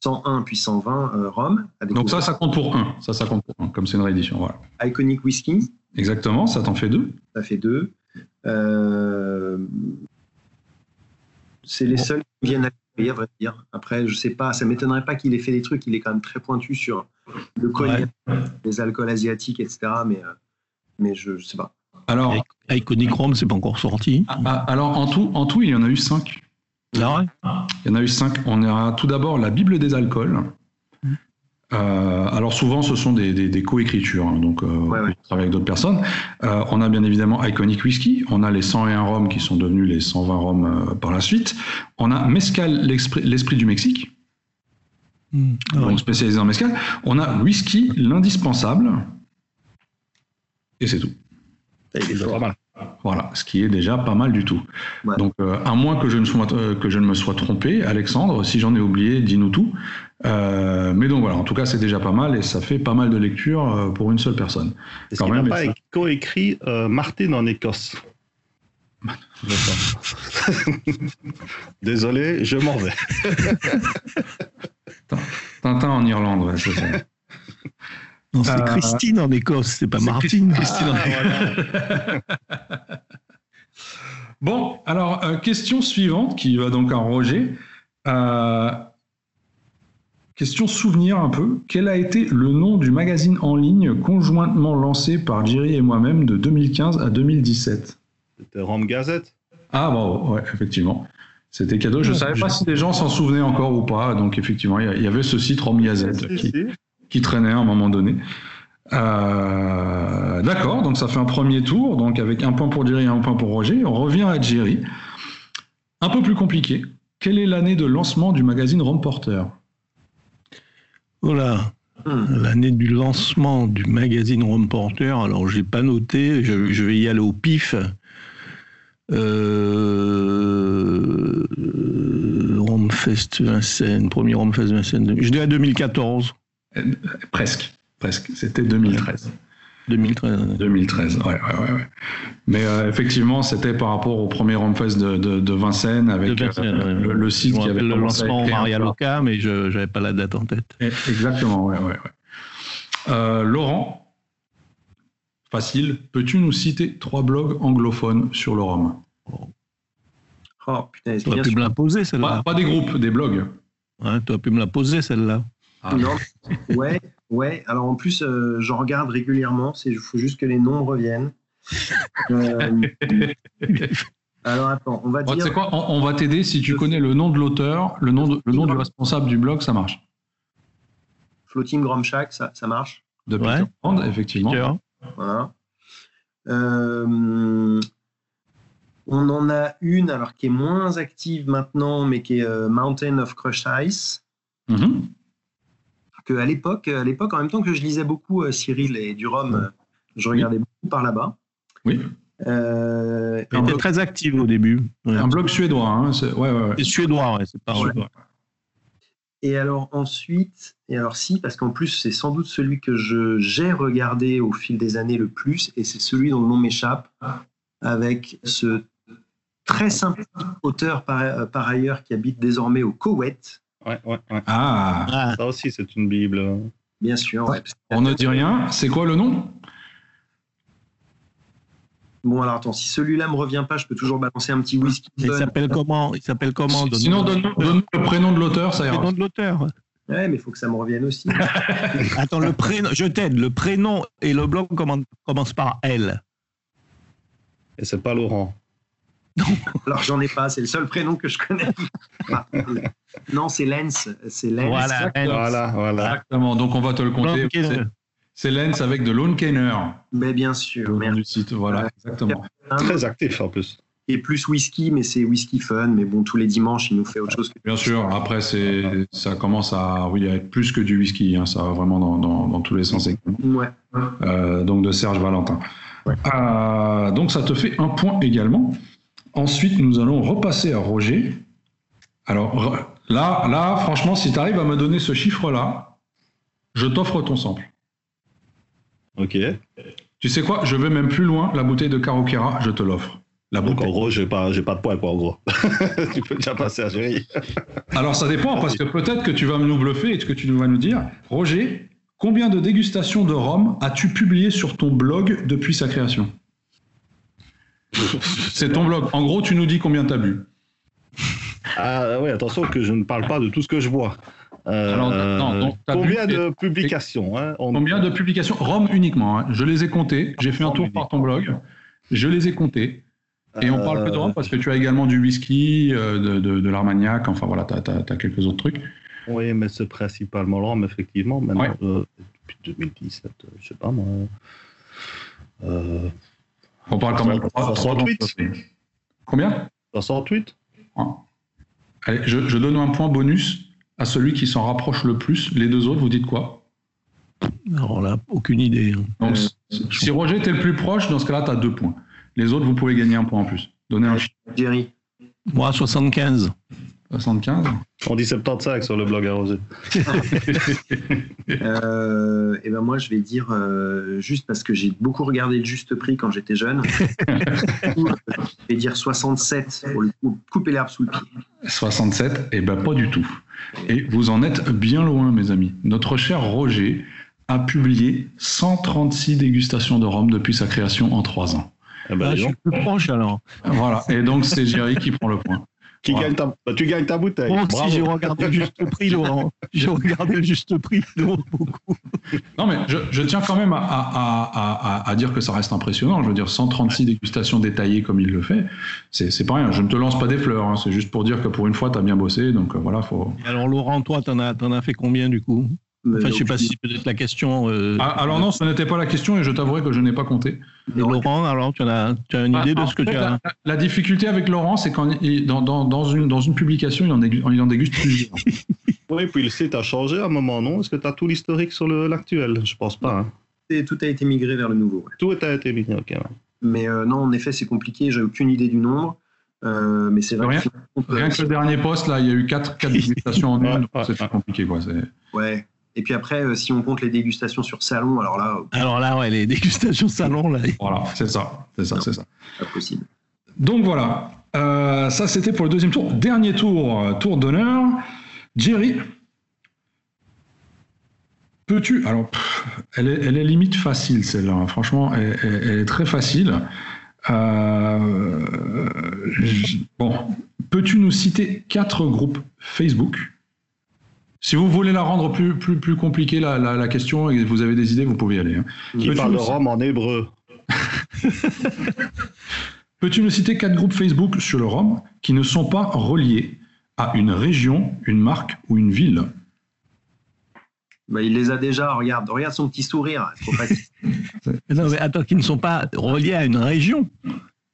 101 euh, puis 120 euh, Rome. Donc ça, ça compte pour un. Ça, ça compte pour un, comme c'est une réédition. Voilà. Iconic Whisky, Exactement, ça t'en fait deux. Ça fait deux. Euh, c'est les seuls qui viennent à l'esprit, à vrai dire. Après, je sais pas, ça m'étonnerait pas qu'il ait fait des trucs. Il est quand même très pointu sur le cognac, les alcools asiatiques, etc. Mais, euh, mais je, je sais pas. Alors, Iconichrome, c'est pas encore sorti. Ah, ah, alors, en tout, en tout, il y en a eu cinq. Ah il y en a eu cinq. On aura tout d'abord la Bible des alcools. Euh, alors souvent, ce sont des, des, coécritures, hein, donc euh, on travaille avec d'autres personnes. Euh, on a bien évidemment Iconic Whisky, on a les 101 rhum qui sont devenus les 120 rhum par la suite. On a Mescal, l'esprit du Mexique, mmh. donc spécialisé en mescal. On a Whisky, l'indispensable, et c'est tout. C'est pas mal. Voilà, ce qui est déjà pas mal du tout. Donc, euh, à moins que je, ne sois, euh, que je ne me sois trompé, Alexandre, si j'en ai oublié, dis-nous tout. Euh, mais donc voilà, en tout cas, c'est déjà pas mal et ça fait pas mal de lecture pour une seule personne. Est-ce qu'il n'a pas coécrit Martin en Écosse? Désolé, je m'en vais. Tintin en Irlande, ouais, c'est ça. Non, c'est euh, Christine en Écosse, c'est pas Martine. Christine en ah, bon, alors, euh, question suivante qui va donc à Roger. Euh, question souvenir un peu. Quel a été le nom du magazine en ligne conjointement lancé par Jerry et moi-même de 2015 à 2017 C'était Rome Gazette Ah, bon, ouais, effectivement. C'était cadeau. Je ne savais pas si les gens s'en souvenaient encore ou pas. Donc, effectivement, il y avait ce site Rome Gazette qui, qui traînait à un moment donné. Euh, d'accord, donc ça fait un premier tour, donc avec un point pour Jerry et un point pour Roger. On revient à Jerry. Un peu plus compliqué. Quelle est l'année de lancement du magazine Rome Porter? Voilà. Hmm. L'année du lancement du magazine Rome Porter, alors j'ai pas noté, je, vais y aller au pif. Euh, Fest Vincennes, premier Fest Vincennes, je dirais 2014. Presque, presque. C'était 2013. 2013. 2013, ouais, ouais, ouais. Mais euh, effectivement, c'était par rapport au premier Rumfest de, de, Vincennes avec euh, le, site qui avait le lancement Maria Loca, mais je n'avais pas la date en tête. Exactement, ouais, ouais, euh, Laurent, facile. Peux-tu nous citer trois blogs anglophones sur le Rhum? Oh putain, tu aurais pu me la poser celle-là. Pas, pas, des groupes, des blogs. Ouais, tu aurais pu me la poser celle-là. Ah. Non, ouais, ouais. Alors en plus, euh, j'en regarde régulièrement. Il faut juste que les noms reviennent. Euh, alors attends, on va dire. quoi on, va t'aider si tu connais le nom de l'auteur, le nom, le nom du responsable du blog, ça marche. Floating Grom Shack, ça, ça marche. De Peter effectivement. Voilà. Euh, on en a une alors qui est moins active maintenant, mais qui est Mountain of Crushed Ice. Mm à l'époque, à l'époque, en même temps que je lisais beaucoup euh, Cyril et Durham, euh, je regardais beaucoup par là-bas. Oui. Euh, il était très actif au début. Un blog suédois. Hein, c'est ouais, ouais, suédois, c'est pas Et alors ensuite, et alors si, parce qu'en plus c'est sans doute celui que je j'ai regardé au fil des années le plus, et c'est celui dont le nom m'échappe, avec ce très simple auteur par, par, ailleurs qui habite désormais au Koweït, Ouais, ouais, Ah. ah. Ça aussi, c'est une Bible. Bien sûr. On ne dit rien. C'est quoi le nom? Bon, alors attends, si celui-là me revient pas, je peux toujours balancer un petit whisky. Il s'appelle comment? Il s'appelle comment? Sinon, donne-nous le prénom de l'auteur, ça ira. Le prénom de l'auteur. Ouais, mais il faut que ça me revienne aussi. attends, le prénom, je t'aide. Le prénom et le blog commencent par L. Et c'est pas Laurent. Non, alors j'en ai pas, c'est le seul prénom que je connais. non, c'est Lens. C'est Lens. Voilà, voilà, voilà, Exactement, donc on va te le compter. C'est Lens avec de Lone Kenner. Mais bien sûr. Le du site, voilà, exactement. Très actif en plus. Et plus whisky, mais c'est whisky fun. Mais bon, tous les dimanches, il nous fait autre chose. Que bien sûr, après, c'est, ça commence à, oui, à être plus que du whisky. Hein, ça va vraiment dans, dans, dans tous les sens. Ouais. Euh, donc de Serge Valentin. Ouais. Euh, donc ça te fait un point également. Ensuite, nous allons repasser à Roger. Alors là, là, franchement, si tu arrives à me donner ce chiffre-là, je t'offre ton sample. Ok. Tu sais quoi? Je vais même plus loin. La bouteille de Carokera, je te l'offre. La bouteille. en gros, j'ai pas, pas de poids, quoi, en gros. tu peux déjà passer à Géry. Alors, ça dépend, parce que peut-être que tu vas nous bluffer et que tu vas nous dire, Roger, Combien de dégustations de rhum as-tu publié sur ton blog depuis sa création? C'est ton blog. En gros, tu nous dis combien tu as bu. Ah oui, attention que je ne parle pas de tout ce que je vois. Euh, Alors, non, combien de publications hein, Combien de publications Rome uniquement. Hein. Je les ai comptées. J'ai fait un tour par ton blog. Je les ai comptées. Et on parle que de Rome parce que tu as également du whisky, euh, de, de, l'armagnac, enfin voilà, tu as, quelques autres trucs. Oui, mais c'est principalement Rome, effectivement. Maintenant, euh, depuis 2017, je sais pas moi. On parle quand même. 68 Combien? 68 Allez, je, je donne un point bonus à celui qui s'en rapproche le plus. Les deux autres, vous dites quoi? Alors là, aucune idée. Hein. Euh, si Roger était le plus proche, dans ce cas-là, tu as deux points. Les autres, vous pouvez gagner un point en plus. Donnez un chiffre. Jerry. Moi, 75. 75 On dit 75 sur le blog à Roger. euh, et ben moi, je vais dire, euh, juste parce que j'ai beaucoup regardé le juste prix quand j'étais jeune, je vais dire 67 pour le couper l'herbe sous le pied. 67 Et ben pas du tout. Et vous en êtes bien loin, mes amis. Notre cher Roger a publié 136 dégustations de rhum depuis sa création en 3 ans. Eh ben, ah, je suis plus proche alors. Voilà, et donc c'est Jerry qui prend le point. Qui gagne ta, bah, tu gagnes ta bouteille. Bon, si j'ai regardé le juste prix, Laurent. J'ai regardé le juste prix, beaucoup. Non, mais je, tiens quand même à, à, dire que ça reste impressionnant. Je veux dire, 136 dégustations détaillées comme il le fait, c'est pas rien. Je ne te lance pas des fleurs. Hein. C'est juste pour dire que pour une fois, tu as bien bossé. Donc euh, voilà, faut. alors, Laurent, toi, tu en, en, as fait combien du coup? Enfin, je sais pas si c'est peut-être la question. Euh, ah, alors non, ce n'était pas la question et je t'avouerai que je n'ai pas compté. Et Laurent, alors tu as, tu as une idée de ah, ce que tu as la, difficulté avec Laurent, c'est quand dans, dans, dans, une, dans une publication, il en, déguste, il en déguste plusieurs. oui, puis le site a changé à un moment, non? Est-ce que tu as tout l'historique sur l'actuel? Je pense pas. Hein. Tout a été migré vers le nouveau. Tout a été migré, ok. Mais euh, non, en effet, c'est compliqué. J'ai aucune idée du nombre. Euh, mais c'est vrai rien, que, rien que le dernier poste, là, il y a eu 4, quatre en une. c'est compliqué, quoi. Ouais. Et puis après, euh, si on compte les dégustations sur salon, alors là. Euh, alors là, ouais, les dégustations salon, là. Voilà, c'est ça, c'est ça, c'est ça. Pas possible. Donc voilà, euh, ça c'était pour le deuxième tour. Dernier tour, tour d'honneur. Jerry, peux-tu. Alors, elle, est, elle, est, limite facile celle-là, hein. franchement, elle, elle, est très facile. bon, peux-tu nous citer quatre groupes Facebook si vous voulez la rendre plus, plus, plus compliquée, la, la, question, et vous avez des idées, vous pouvez y aller. Hein. Qui parle de Rome en hébreu. Peux-tu me citer quatre groupes Facebook sur le Rhum qui ne sont pas reliés à une région, une marque ou une ville? Bah, il les a déjà, regarde, regarde son petit sourire. non, mais attends, qui ne sont pas reliés à une région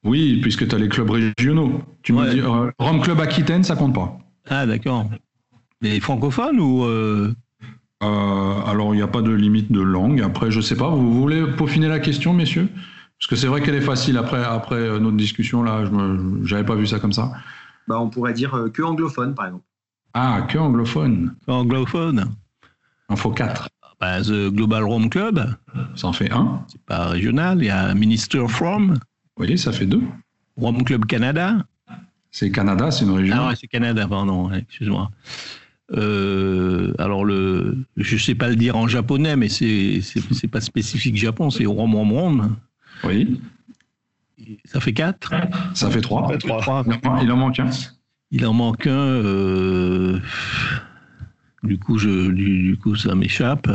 Oui, puisque tu as les clubs régionaux. Tu me dis, euh, Rome Club Aquitaine, ça compte pas. Ah, d'accord. Les francophones ou euh... Euh, alors, il n'y a pas de limite de langue. Après, je sais pas. Vous voulez peaufiner la question, messieurs? Parce que c'est vrai qu'elle est facile après, après euh, notre discussion. Là, je n'avais pas vu ça comme ça. Bah, on pourrait dire que anglophone, par exemple. Ah, que anglophone. Anglophone. Il en faut quatre. Bah, The Global Rome Club. Ça en fait un. C'est pas régional. Il y a Minister From. Oui, ça fait deux. Rome Club Canada. C'est Canada, c'est une région. Ah ouais, c'est Canada, pardon, excuse-moi. Euh, alors le, je sais pas le dire en japonais, mais c'est c'est pas spécifique Japon, c'est Rom Rom Oui. Ça fait quatre. Ça fait trois. Il en manque un. Il en manque un. Euh, du coup, je, du, coup, ça m'échappe.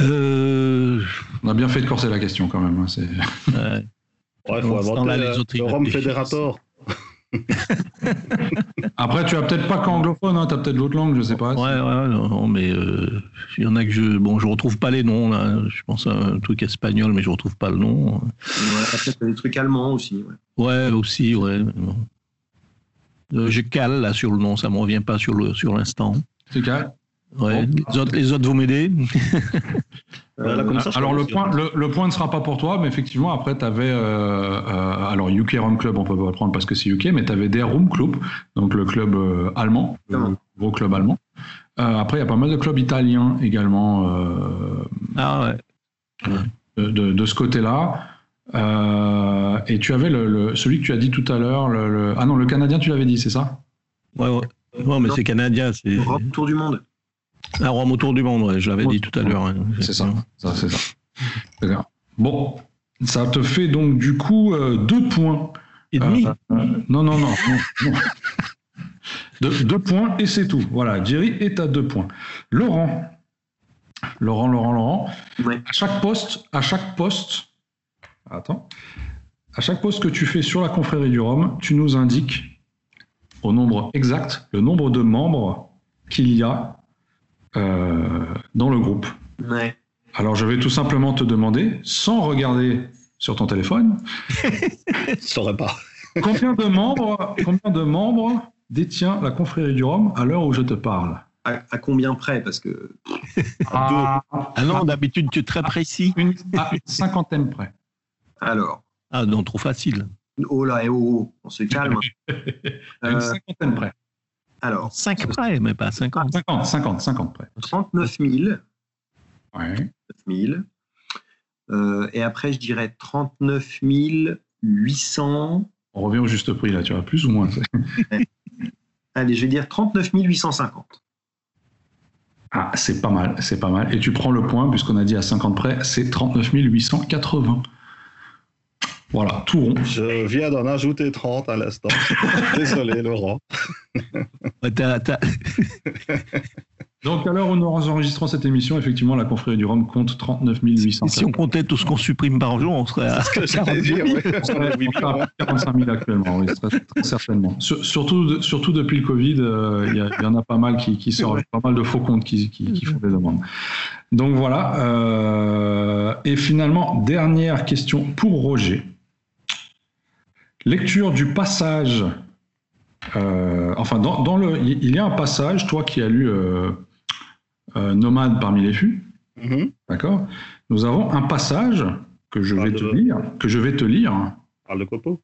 Euh, On a bien fait de corser la question quand même. Hein. Ouais. Ouais, faut inventer le Rome Fédérateur. Après, tu as peut-être pas qu'anglophone, hein, tu as peut-être d'autres langues, je sais pas. Ouais, ouais, non, mais euh, il y en a que je. Bon, je retrouve pas les noms, là. Je pense à un truc espagnol, mais je retrouve pas le nom. Ouais, peut-être des trucs allemands aussi. Ouais, ouais aussi, ouais. Euh, je cale là sur le nom, ça me revient pas sur l'instant. Le, sur C'est calme Ouais. Les, autres, les autres, vous m'aidez? Euh, alors le point, le, point ne sera pas pour toi, mais effectivement après tu avais euh, euh, alors UK Room Club, on peut pas prendre parce que c'est UK, mais tu avais des Room Club, donc le club allemand, le gros club allemand. après il y a pas mal de clubs italiens également. ah ouais. De, de, ce côté-là. et tu avais le, celui que tu as dit tout à l'heure, le, ah non le canadien tu l'avais dit, c'est ça? Ouais ouais. Non mais c'est canadien, c'est. Tour du monde. Un rhum autour du monde, je l'avais dit tout à l'heure. Hein, c'est ça, c'est ça. Bon, ça te fait donc du coup euh, deux points. Et demi Non, non, non. deux points et c'est tout. Voilà, Jerry est à deux points. Laurent, Laurent, Laurent, Laurent. À chaque poste, à chaque poste, attends, à chaque poste que tu fais sur la confrérie du Rhum, tu nous indiques au nombre exact le nombre de membres qu'il y a euh, dans le groupe. Ouais. Alors je vais tout simplement te demander, sans regarder sur ton téléphone, je saurais pas. combien de membres, combien de membres détient la confrérie du Rhum à l'heure où je te parle? À, combien près? Parce que. Ah, ah, non, d'habitude, tu es très précis. Une, à une cinquantaine près. Alors. Ah non, trop facile. Oh là, eh, oh, oh, on se calme. une euh, cinquantaine près. Alors. 5 près, mais pas 50. 50, 50, 50 près. 39 000. Ouais. 000. Euh, et après, je dirais 39 800. On revient au juste prix, là, tu vois, plus ou moins. Allez, je vais dire 39 850. Ah, c'est pas mal, c'est pas mal. Et tu prends le point, puisqu'on a dit à 50 près, c'est 39 880. Voilà, tout rond. Je viens d'en ajouter 30 à l'instant. Désolé, Laurent. Donc, à l'heure où nous enregistrons cette émission, effectivement, la confrérie du Rhum compte 39 800. Si on comptait tout ce qu'on supprime par jour, on serait à, 45 000 actuellement, oui, très, certainement. surtout, surtout depuis le Covid, euh, il y, en a pas mal qui, qui sortent, pas mal de faux comptes qui, qui, font des demandes. Donc voilà. Euh, et finalement, dernière question pour Roger. Lecture du passage. Euh, enfin, dans, dans, le, il y a un passage, toi qui as lu euh, nomade parmi les fûts. Mhm. D'accord Nous avons un passage que je vais te lire. Que je vais te lire. Parle de Copo.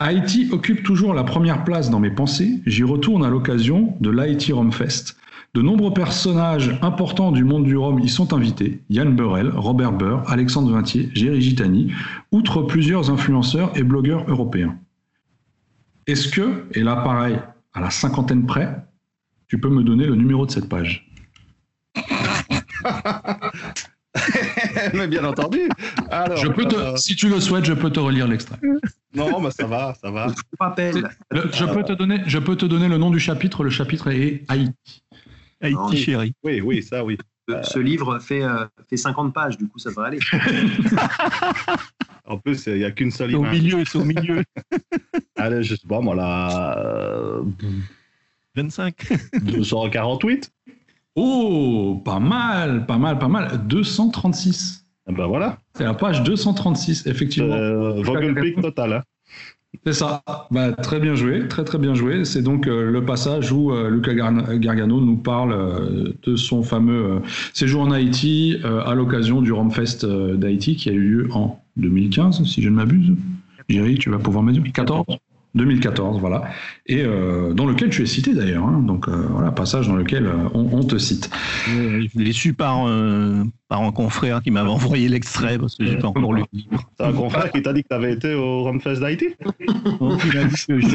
Haïti occupe toujours la première place dans mes pensées. J'y retourne à l'occasion de l'Haïti Rome Fest. De nombreux personnages importants du monde du Rhum y sont invités. Yann Burrell, Robert Burr, Alexandre Vintier, Géry Gitani, outre plusieurs influenceurs et blogueurs européens. Est-ce que, et là pareil, à la cinquantaine près, tu peux me donner le numéro de cette page? Mais bien entendu. Alors, je peux te, euh, Si tu le souhaites, je peux te relire l'extrait. Non, mais ça va, ça va. je, peux te donner, je peux te donner le nom du chapitre. Le chapitre est Haïti. Haïti, chérie. Oui, oui, ça, oui. Ce, livre fait, euh, fait 50 pages, du coup, ça devrait aller. en plus, il n'y a qu'une seule image. Au milieu, c'est au milieu. Allez, je sais pas, moi, là. 25. 248 Oh, pas mal, pas mal, pas mal. 236. Ah ben voilà. C'est la page 236, effectivement. Euh, total. Hein. C'est ça. Bah, très bien joué, très très bien joué. C'est donc euh, le passage où euh, Luca Gargano nous parle euh, de son fameux séjour en Haïti à l'occasion du Romfest d'Haïti qui a eu lieu en 2015, si je ne m'abuse. Jerry, tu vas pouvoir me dire 14 2014, voilà, et euh, dans lequel tu es cité d'ailleurs. Hein. donc euh, voilà, passage dans lequel euh, on, te cite. Je l'ai su par, par un confrère qui m'avait envoyé l'extrait parce que j'ai pas encore lu le livre. C'est un confrère qui t'a dit que tu avais été au Rumfest d'Haïti?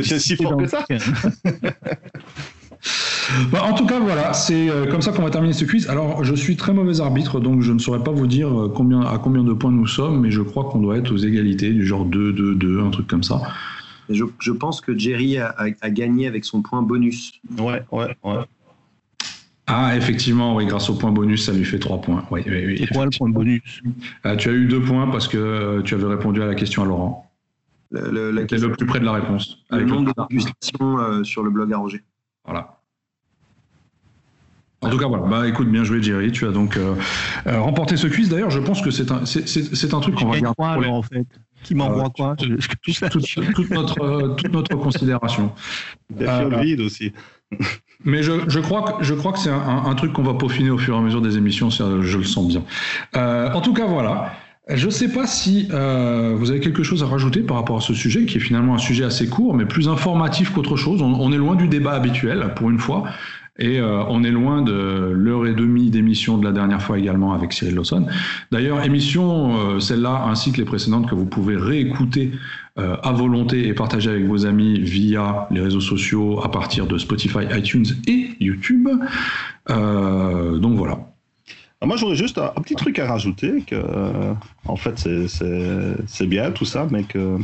C'est si fort que ça bah, en tout cas, voilà, c'est comme ça qu'on va terminer ce quiz. Alors, je suis très mauvais arbitre, donc je ne saurais pas vous dire combien, à combien de points nous sommes, mais je crois qu'on doit être aux égalités, du genre 2, 2, 2, un truc comme ça. Je, pense que Jerry a, gagné avec son point bonus. Ouais, ouais, ouais. Ah, effectivement, oui, grâce au point bonus, ça lui fait 3 points. Oui, oui, oui, quoi le point bonus euh, Tu as eu 2 points parce que euh, tu avais répondu à la question à Laurent. Le, le, le plus près de la réponse. Le nombre de dégustations euh, sur le blog arrangé. Voilà. En tout cas, voilà. Bah, écoute, bien joué, Jerry. Tu as donc remporté ce quiz. D'ailleurs, je pense que c'est un, c'est, un truc qu'on va garder. en fait qui m'envoie euh, quoi toute, notre, toute notre considération. Des euh, vide aussi. Mais je, je, crois que, je crois que c'est un, truc qu'on va peaufiner au fur et à mesure des émissions, je le sens bien. Euh, en tout cas, voilà. Je ne sais pas si vous avez quelque chose à rajouter par rapport à ce sujet, qui est finalement un sujet assez court, mais plus informatif qu'autre chose. On, on, est loin du débat habituel, pour une fois. Et euh, on est loin de l'heure et demie d'émission de la dernière fois également avec Cyril Lawson. D'ailleurs, émission, euh, celle-là ainsi que les précédentes que vous pouvez réécouter euh, à volonté et partager avec vos amis via les réseaux sociaux à partir de Spotify, iTunes et YouTube. donc voilà. Ah, moi, j'aurais juste un, petit truc à rajouter, que en fait, c'est bien tout ça, mais que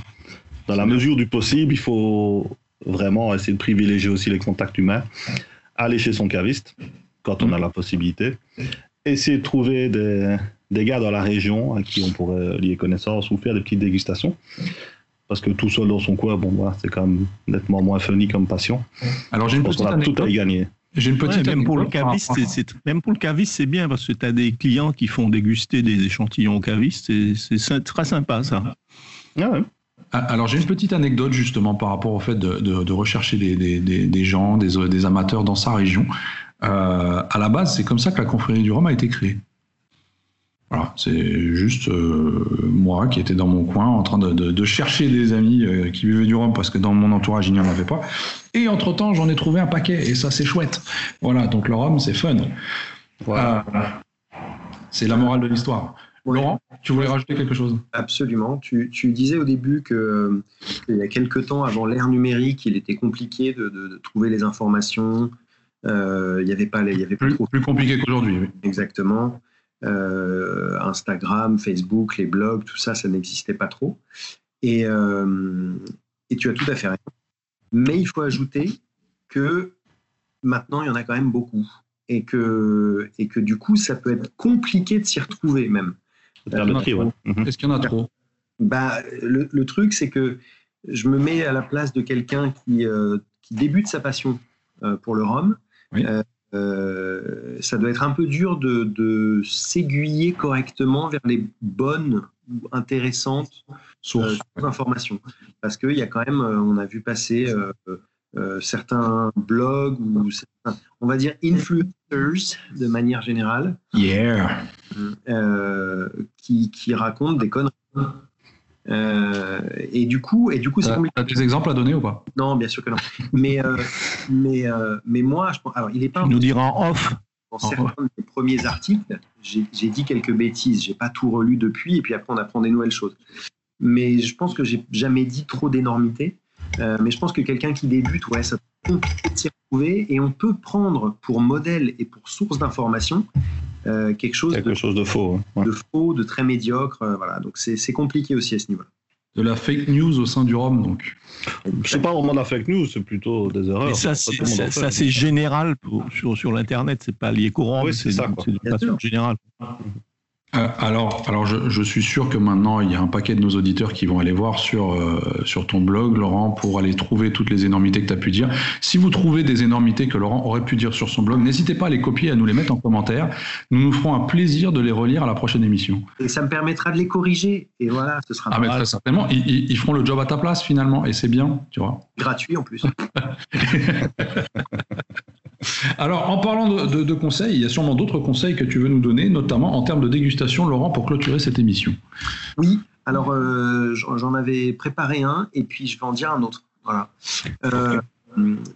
dans la mesure du possible, il faut vraiment essayer de privilégier aussi les contacts humains, aller chez son caviste quand on a la possibilité, essayer de trouver des, des gars dans la région à qui on pourrait lier connaissance ou faire des petites dégustations. Parce que tout seul dans son coin, bon, bah, c'est quand même nettement moins funny comme passion. Alors j'ai une petite a tout à y gagner. J'ai une petite même, pour le caviste, c'est, même pour le caviste, c'est bien parce que tu as des clients qui font déguster des échantillons au caviste. C'est, très sympa, ça. Ah ouais. Ah, alors j'ai une petite anecdote justement par rapport au fait de, rechercher des, gens, des, amateurs dans sa région. Euh, à la base, c'est comme ça que la confrérie du Rhum a été créée. Voilà, c'est juste euh, moi qui étais dans mon coin en train de, chercher des amis euh, qui vivaient du rhum parce que dans mon entourage il n'y en avait pas. Et entre temps j'en ai trouvé un paquet et ça c'est chouette. Voilà, donc le rhum c'est fun. Voilà. c'est la morale de l'histoire. Laurent, tu voulais rajouter quelque chose? Absolument. Tu, disais au début qu'il y a quelques temps, avant l'ère numérique, il était compliqué de, trouver les informations. Euh, il n'y avait pas, il y avait plus, plus compliqué qu'aujourd'hui. Oui. Exactement. Euh, Instagram, Facebook, les blogs, tout ça, ça n'existait pas trop. Et, euh, et tu as tout à fait raison. Mais il faut ajouter que maintenant, il y en a quand même beaucoup. Et que, et que du coup, ça peut être compliqué de s'y retrouver même. Mhm. Est-ce qu'il y en a trop bah, le, truc, c'est que je me mets à la place de quelqu'un qui, euh, qui débute sa passion pour le rhum. Euh, ça doit être un peu dur de, s'aiguiller correctement vers les bonnes ou intéressantes sources d'informations. Parce qu'il y a quand même, euh, on a vu passer euh, certains blogs ou on va dire influencers de manière générale, yeah. qui, qui racontent des conneries. Euh, et du coup, et du coup, c'est T'as des exemples à donner ou pas? Non, bien sûr que non. Mais, euh, mais, euh, mais moi, je alors, il est pas. Tu nous diras en off. Dans certains des premiers articles, j'ai dit quelques bêtises. J'ai pas tout relu depuis, et puis après, on apprend des nouvelles choses. Mais je pense que j'ai jamais dit trop d'énormités. Mais je pense que quelqu'un qui débute, ouais, ça compliqué de s'y retrouver, et on peut prendre pour modèle et pour source d'information euh, quelque chose, quelque de, chose de faux, de faux, de très médiocre. Euh, voilà, donc c'est compliqué aussi à ce niveau-là. De la fake news au sein du ROM, donc. C'est pas vraiment de la fake news, c'est plutôt des erreurs. Mais ça, c'est général pour, sur, sur l'internet, c'est pas lié courant, oui, c'est ça. C'est général. Euh, alors, alors je, suis sûr que maintenant, il y a un paquet de nos auditeurs qui vont aller voir sur, euh, sur ton blog, Laurent, pour aller trouver toutes les énormités que tu as pu dire. Si vous trouvez des énormités que Laurent aurait pu dire sur son blog, n'hésitez pas à les copier, à nous les mettre en commentaire. Nous nous ferons un plaisir de les relire à la prochaine émission. Et ça me permettra de les corriger. Et voilà, ce sera Ah, mais très certainement. Ils, ils, feront le job à ta place, finalement. Et c'est bien, tu vois. Gratuit en plus. Alors, en parlant de, conseils, il y a sûrement d'autres conseils que tu veux nous donner, notamment en termes de dégustation, Laurent, pour clôturer cette émission. Oui, alors euh, j'en avais préparé un et puis je vais en dire un autre. Voilà. Euh,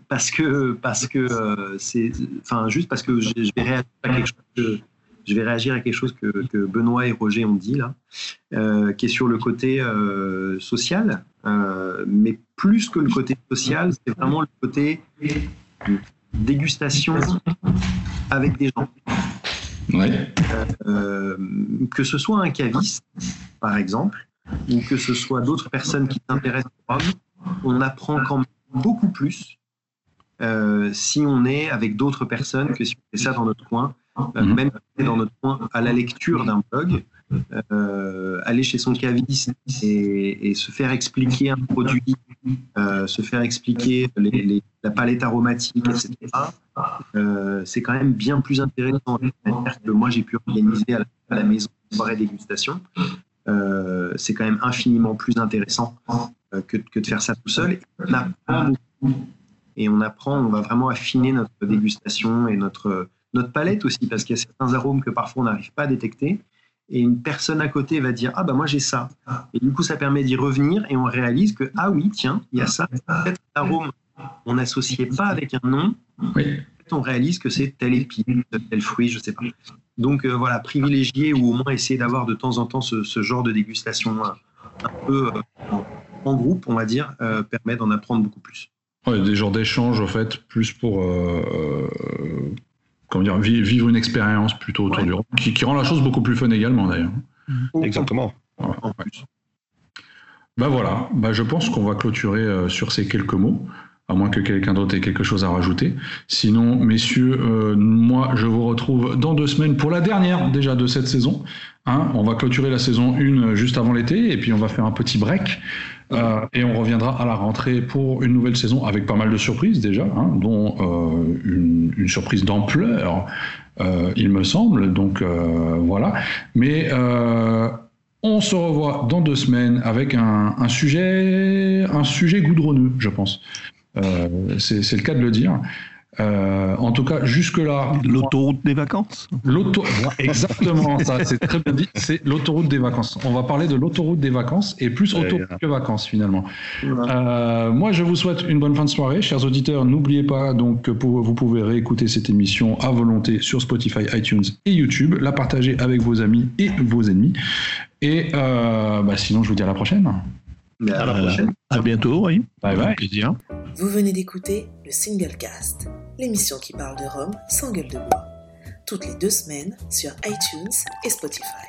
parce que, parce que euh, c'est. Enfin, juste parce que je, vais réagir à quelque chose que. Que, Benoît et Roger ont dit là, qui est sur le côté social, mais plus que le côté social, c'est vraiment le côté dégustation avec des gens. Euh, que ce soit un caviste, par exemple, ou que ce soit d'autres personnes qui s'intéressent au rhum, on apprend quand même beaucoup plus euh, si on est avec d'autres personnes que si on fait ça dans notre coin, euh, mhm. même dans notre coin à la lecture d'un blog, euh, aller chez son caviste et, se faire expliquer un produit, euh, se faire expliquer la palette aromatique, etc. Euh, c'est quand même bien plus intéressant que moi j'ai pu organiser à la, maison une soirée dégustation. c'est quand même infiniment plus intéressant que, de faire ça tout seul. Et on apprend Et on apprend, on va vraiment affiner notre dégustation et notre palette aussi, parce qu'il y a certains arômes que parfois on n'arrive pas à détecter et une personne à côté va dire ah bah moi j'ai ça. Et du coup ça permet d'y revenir et on réalise que ah oui tiens il y a ça. Peut-être arôme on n'associait pas avec un nom. Oui. on réalise que c'est tel épine tel fruit je sais pas. Donc euh, voilà privilégier ou au moins essayer d'avoir de temps en temps ce, genre de dégustation euh, un, peu euh, en groupe on va dire permet d'en apprendre beaucoup plus. Ouais, des genres d'échanges en fait plus pour comment dire, vivre une expérience plutôt autour du rhum, qui, rend la chose beaucoup plus fun également d'ailleurs. Exactement. Ben voilà, bah je pense qu'on va clôturer sur ces quelques mots à moins que quelqu'un d'autre ait quelque chose à rajouter. Sinon, messieurs, euh, moi, je vous retrouve dans deux semaines pour la dernière déjà de cette saison. Hein. on va clôturer la saison 1 juste avant l'été et puis on va faire un petit break. Euh, et on reviendra à la rentrée pour une nouvelle saison avec pas mal de surprises déjà, hein, dont euh, une, surprise d'ampleur, il me semble. Donc voilà. Mais on se revoit dans deux semaines avec un, un sujet, un sujet goudronneux, je pense. Euh, c'est le cas de le dire. Euh, en tout cas, jusque-là. L'autoroute des vacances Exactement, ça, c'est très bien dit. C'est l'autoroute des vacances. On va parler de l'autoroute des vacances et plus autoroute que vacances finalement. Euh, moi, je vous souhaite une bonne fin de soirée. Chers auditeurs, n'oubliez pas donc que vous pouvez réécouter cette émission à volonté sur Spotify, iTunes et YouTube, la partager avec vos amis et vos ennemis. Et bah, sinon, je vous dis à la prochaine. Mais à la prochaine. À bientôt, oui. Bye bye. Plaisir. Vous venez d'écouter le Single Cast, l'émission qui parle de Rome sans gueule de bois, toutes les deux semaines sur iTunes et Spotify.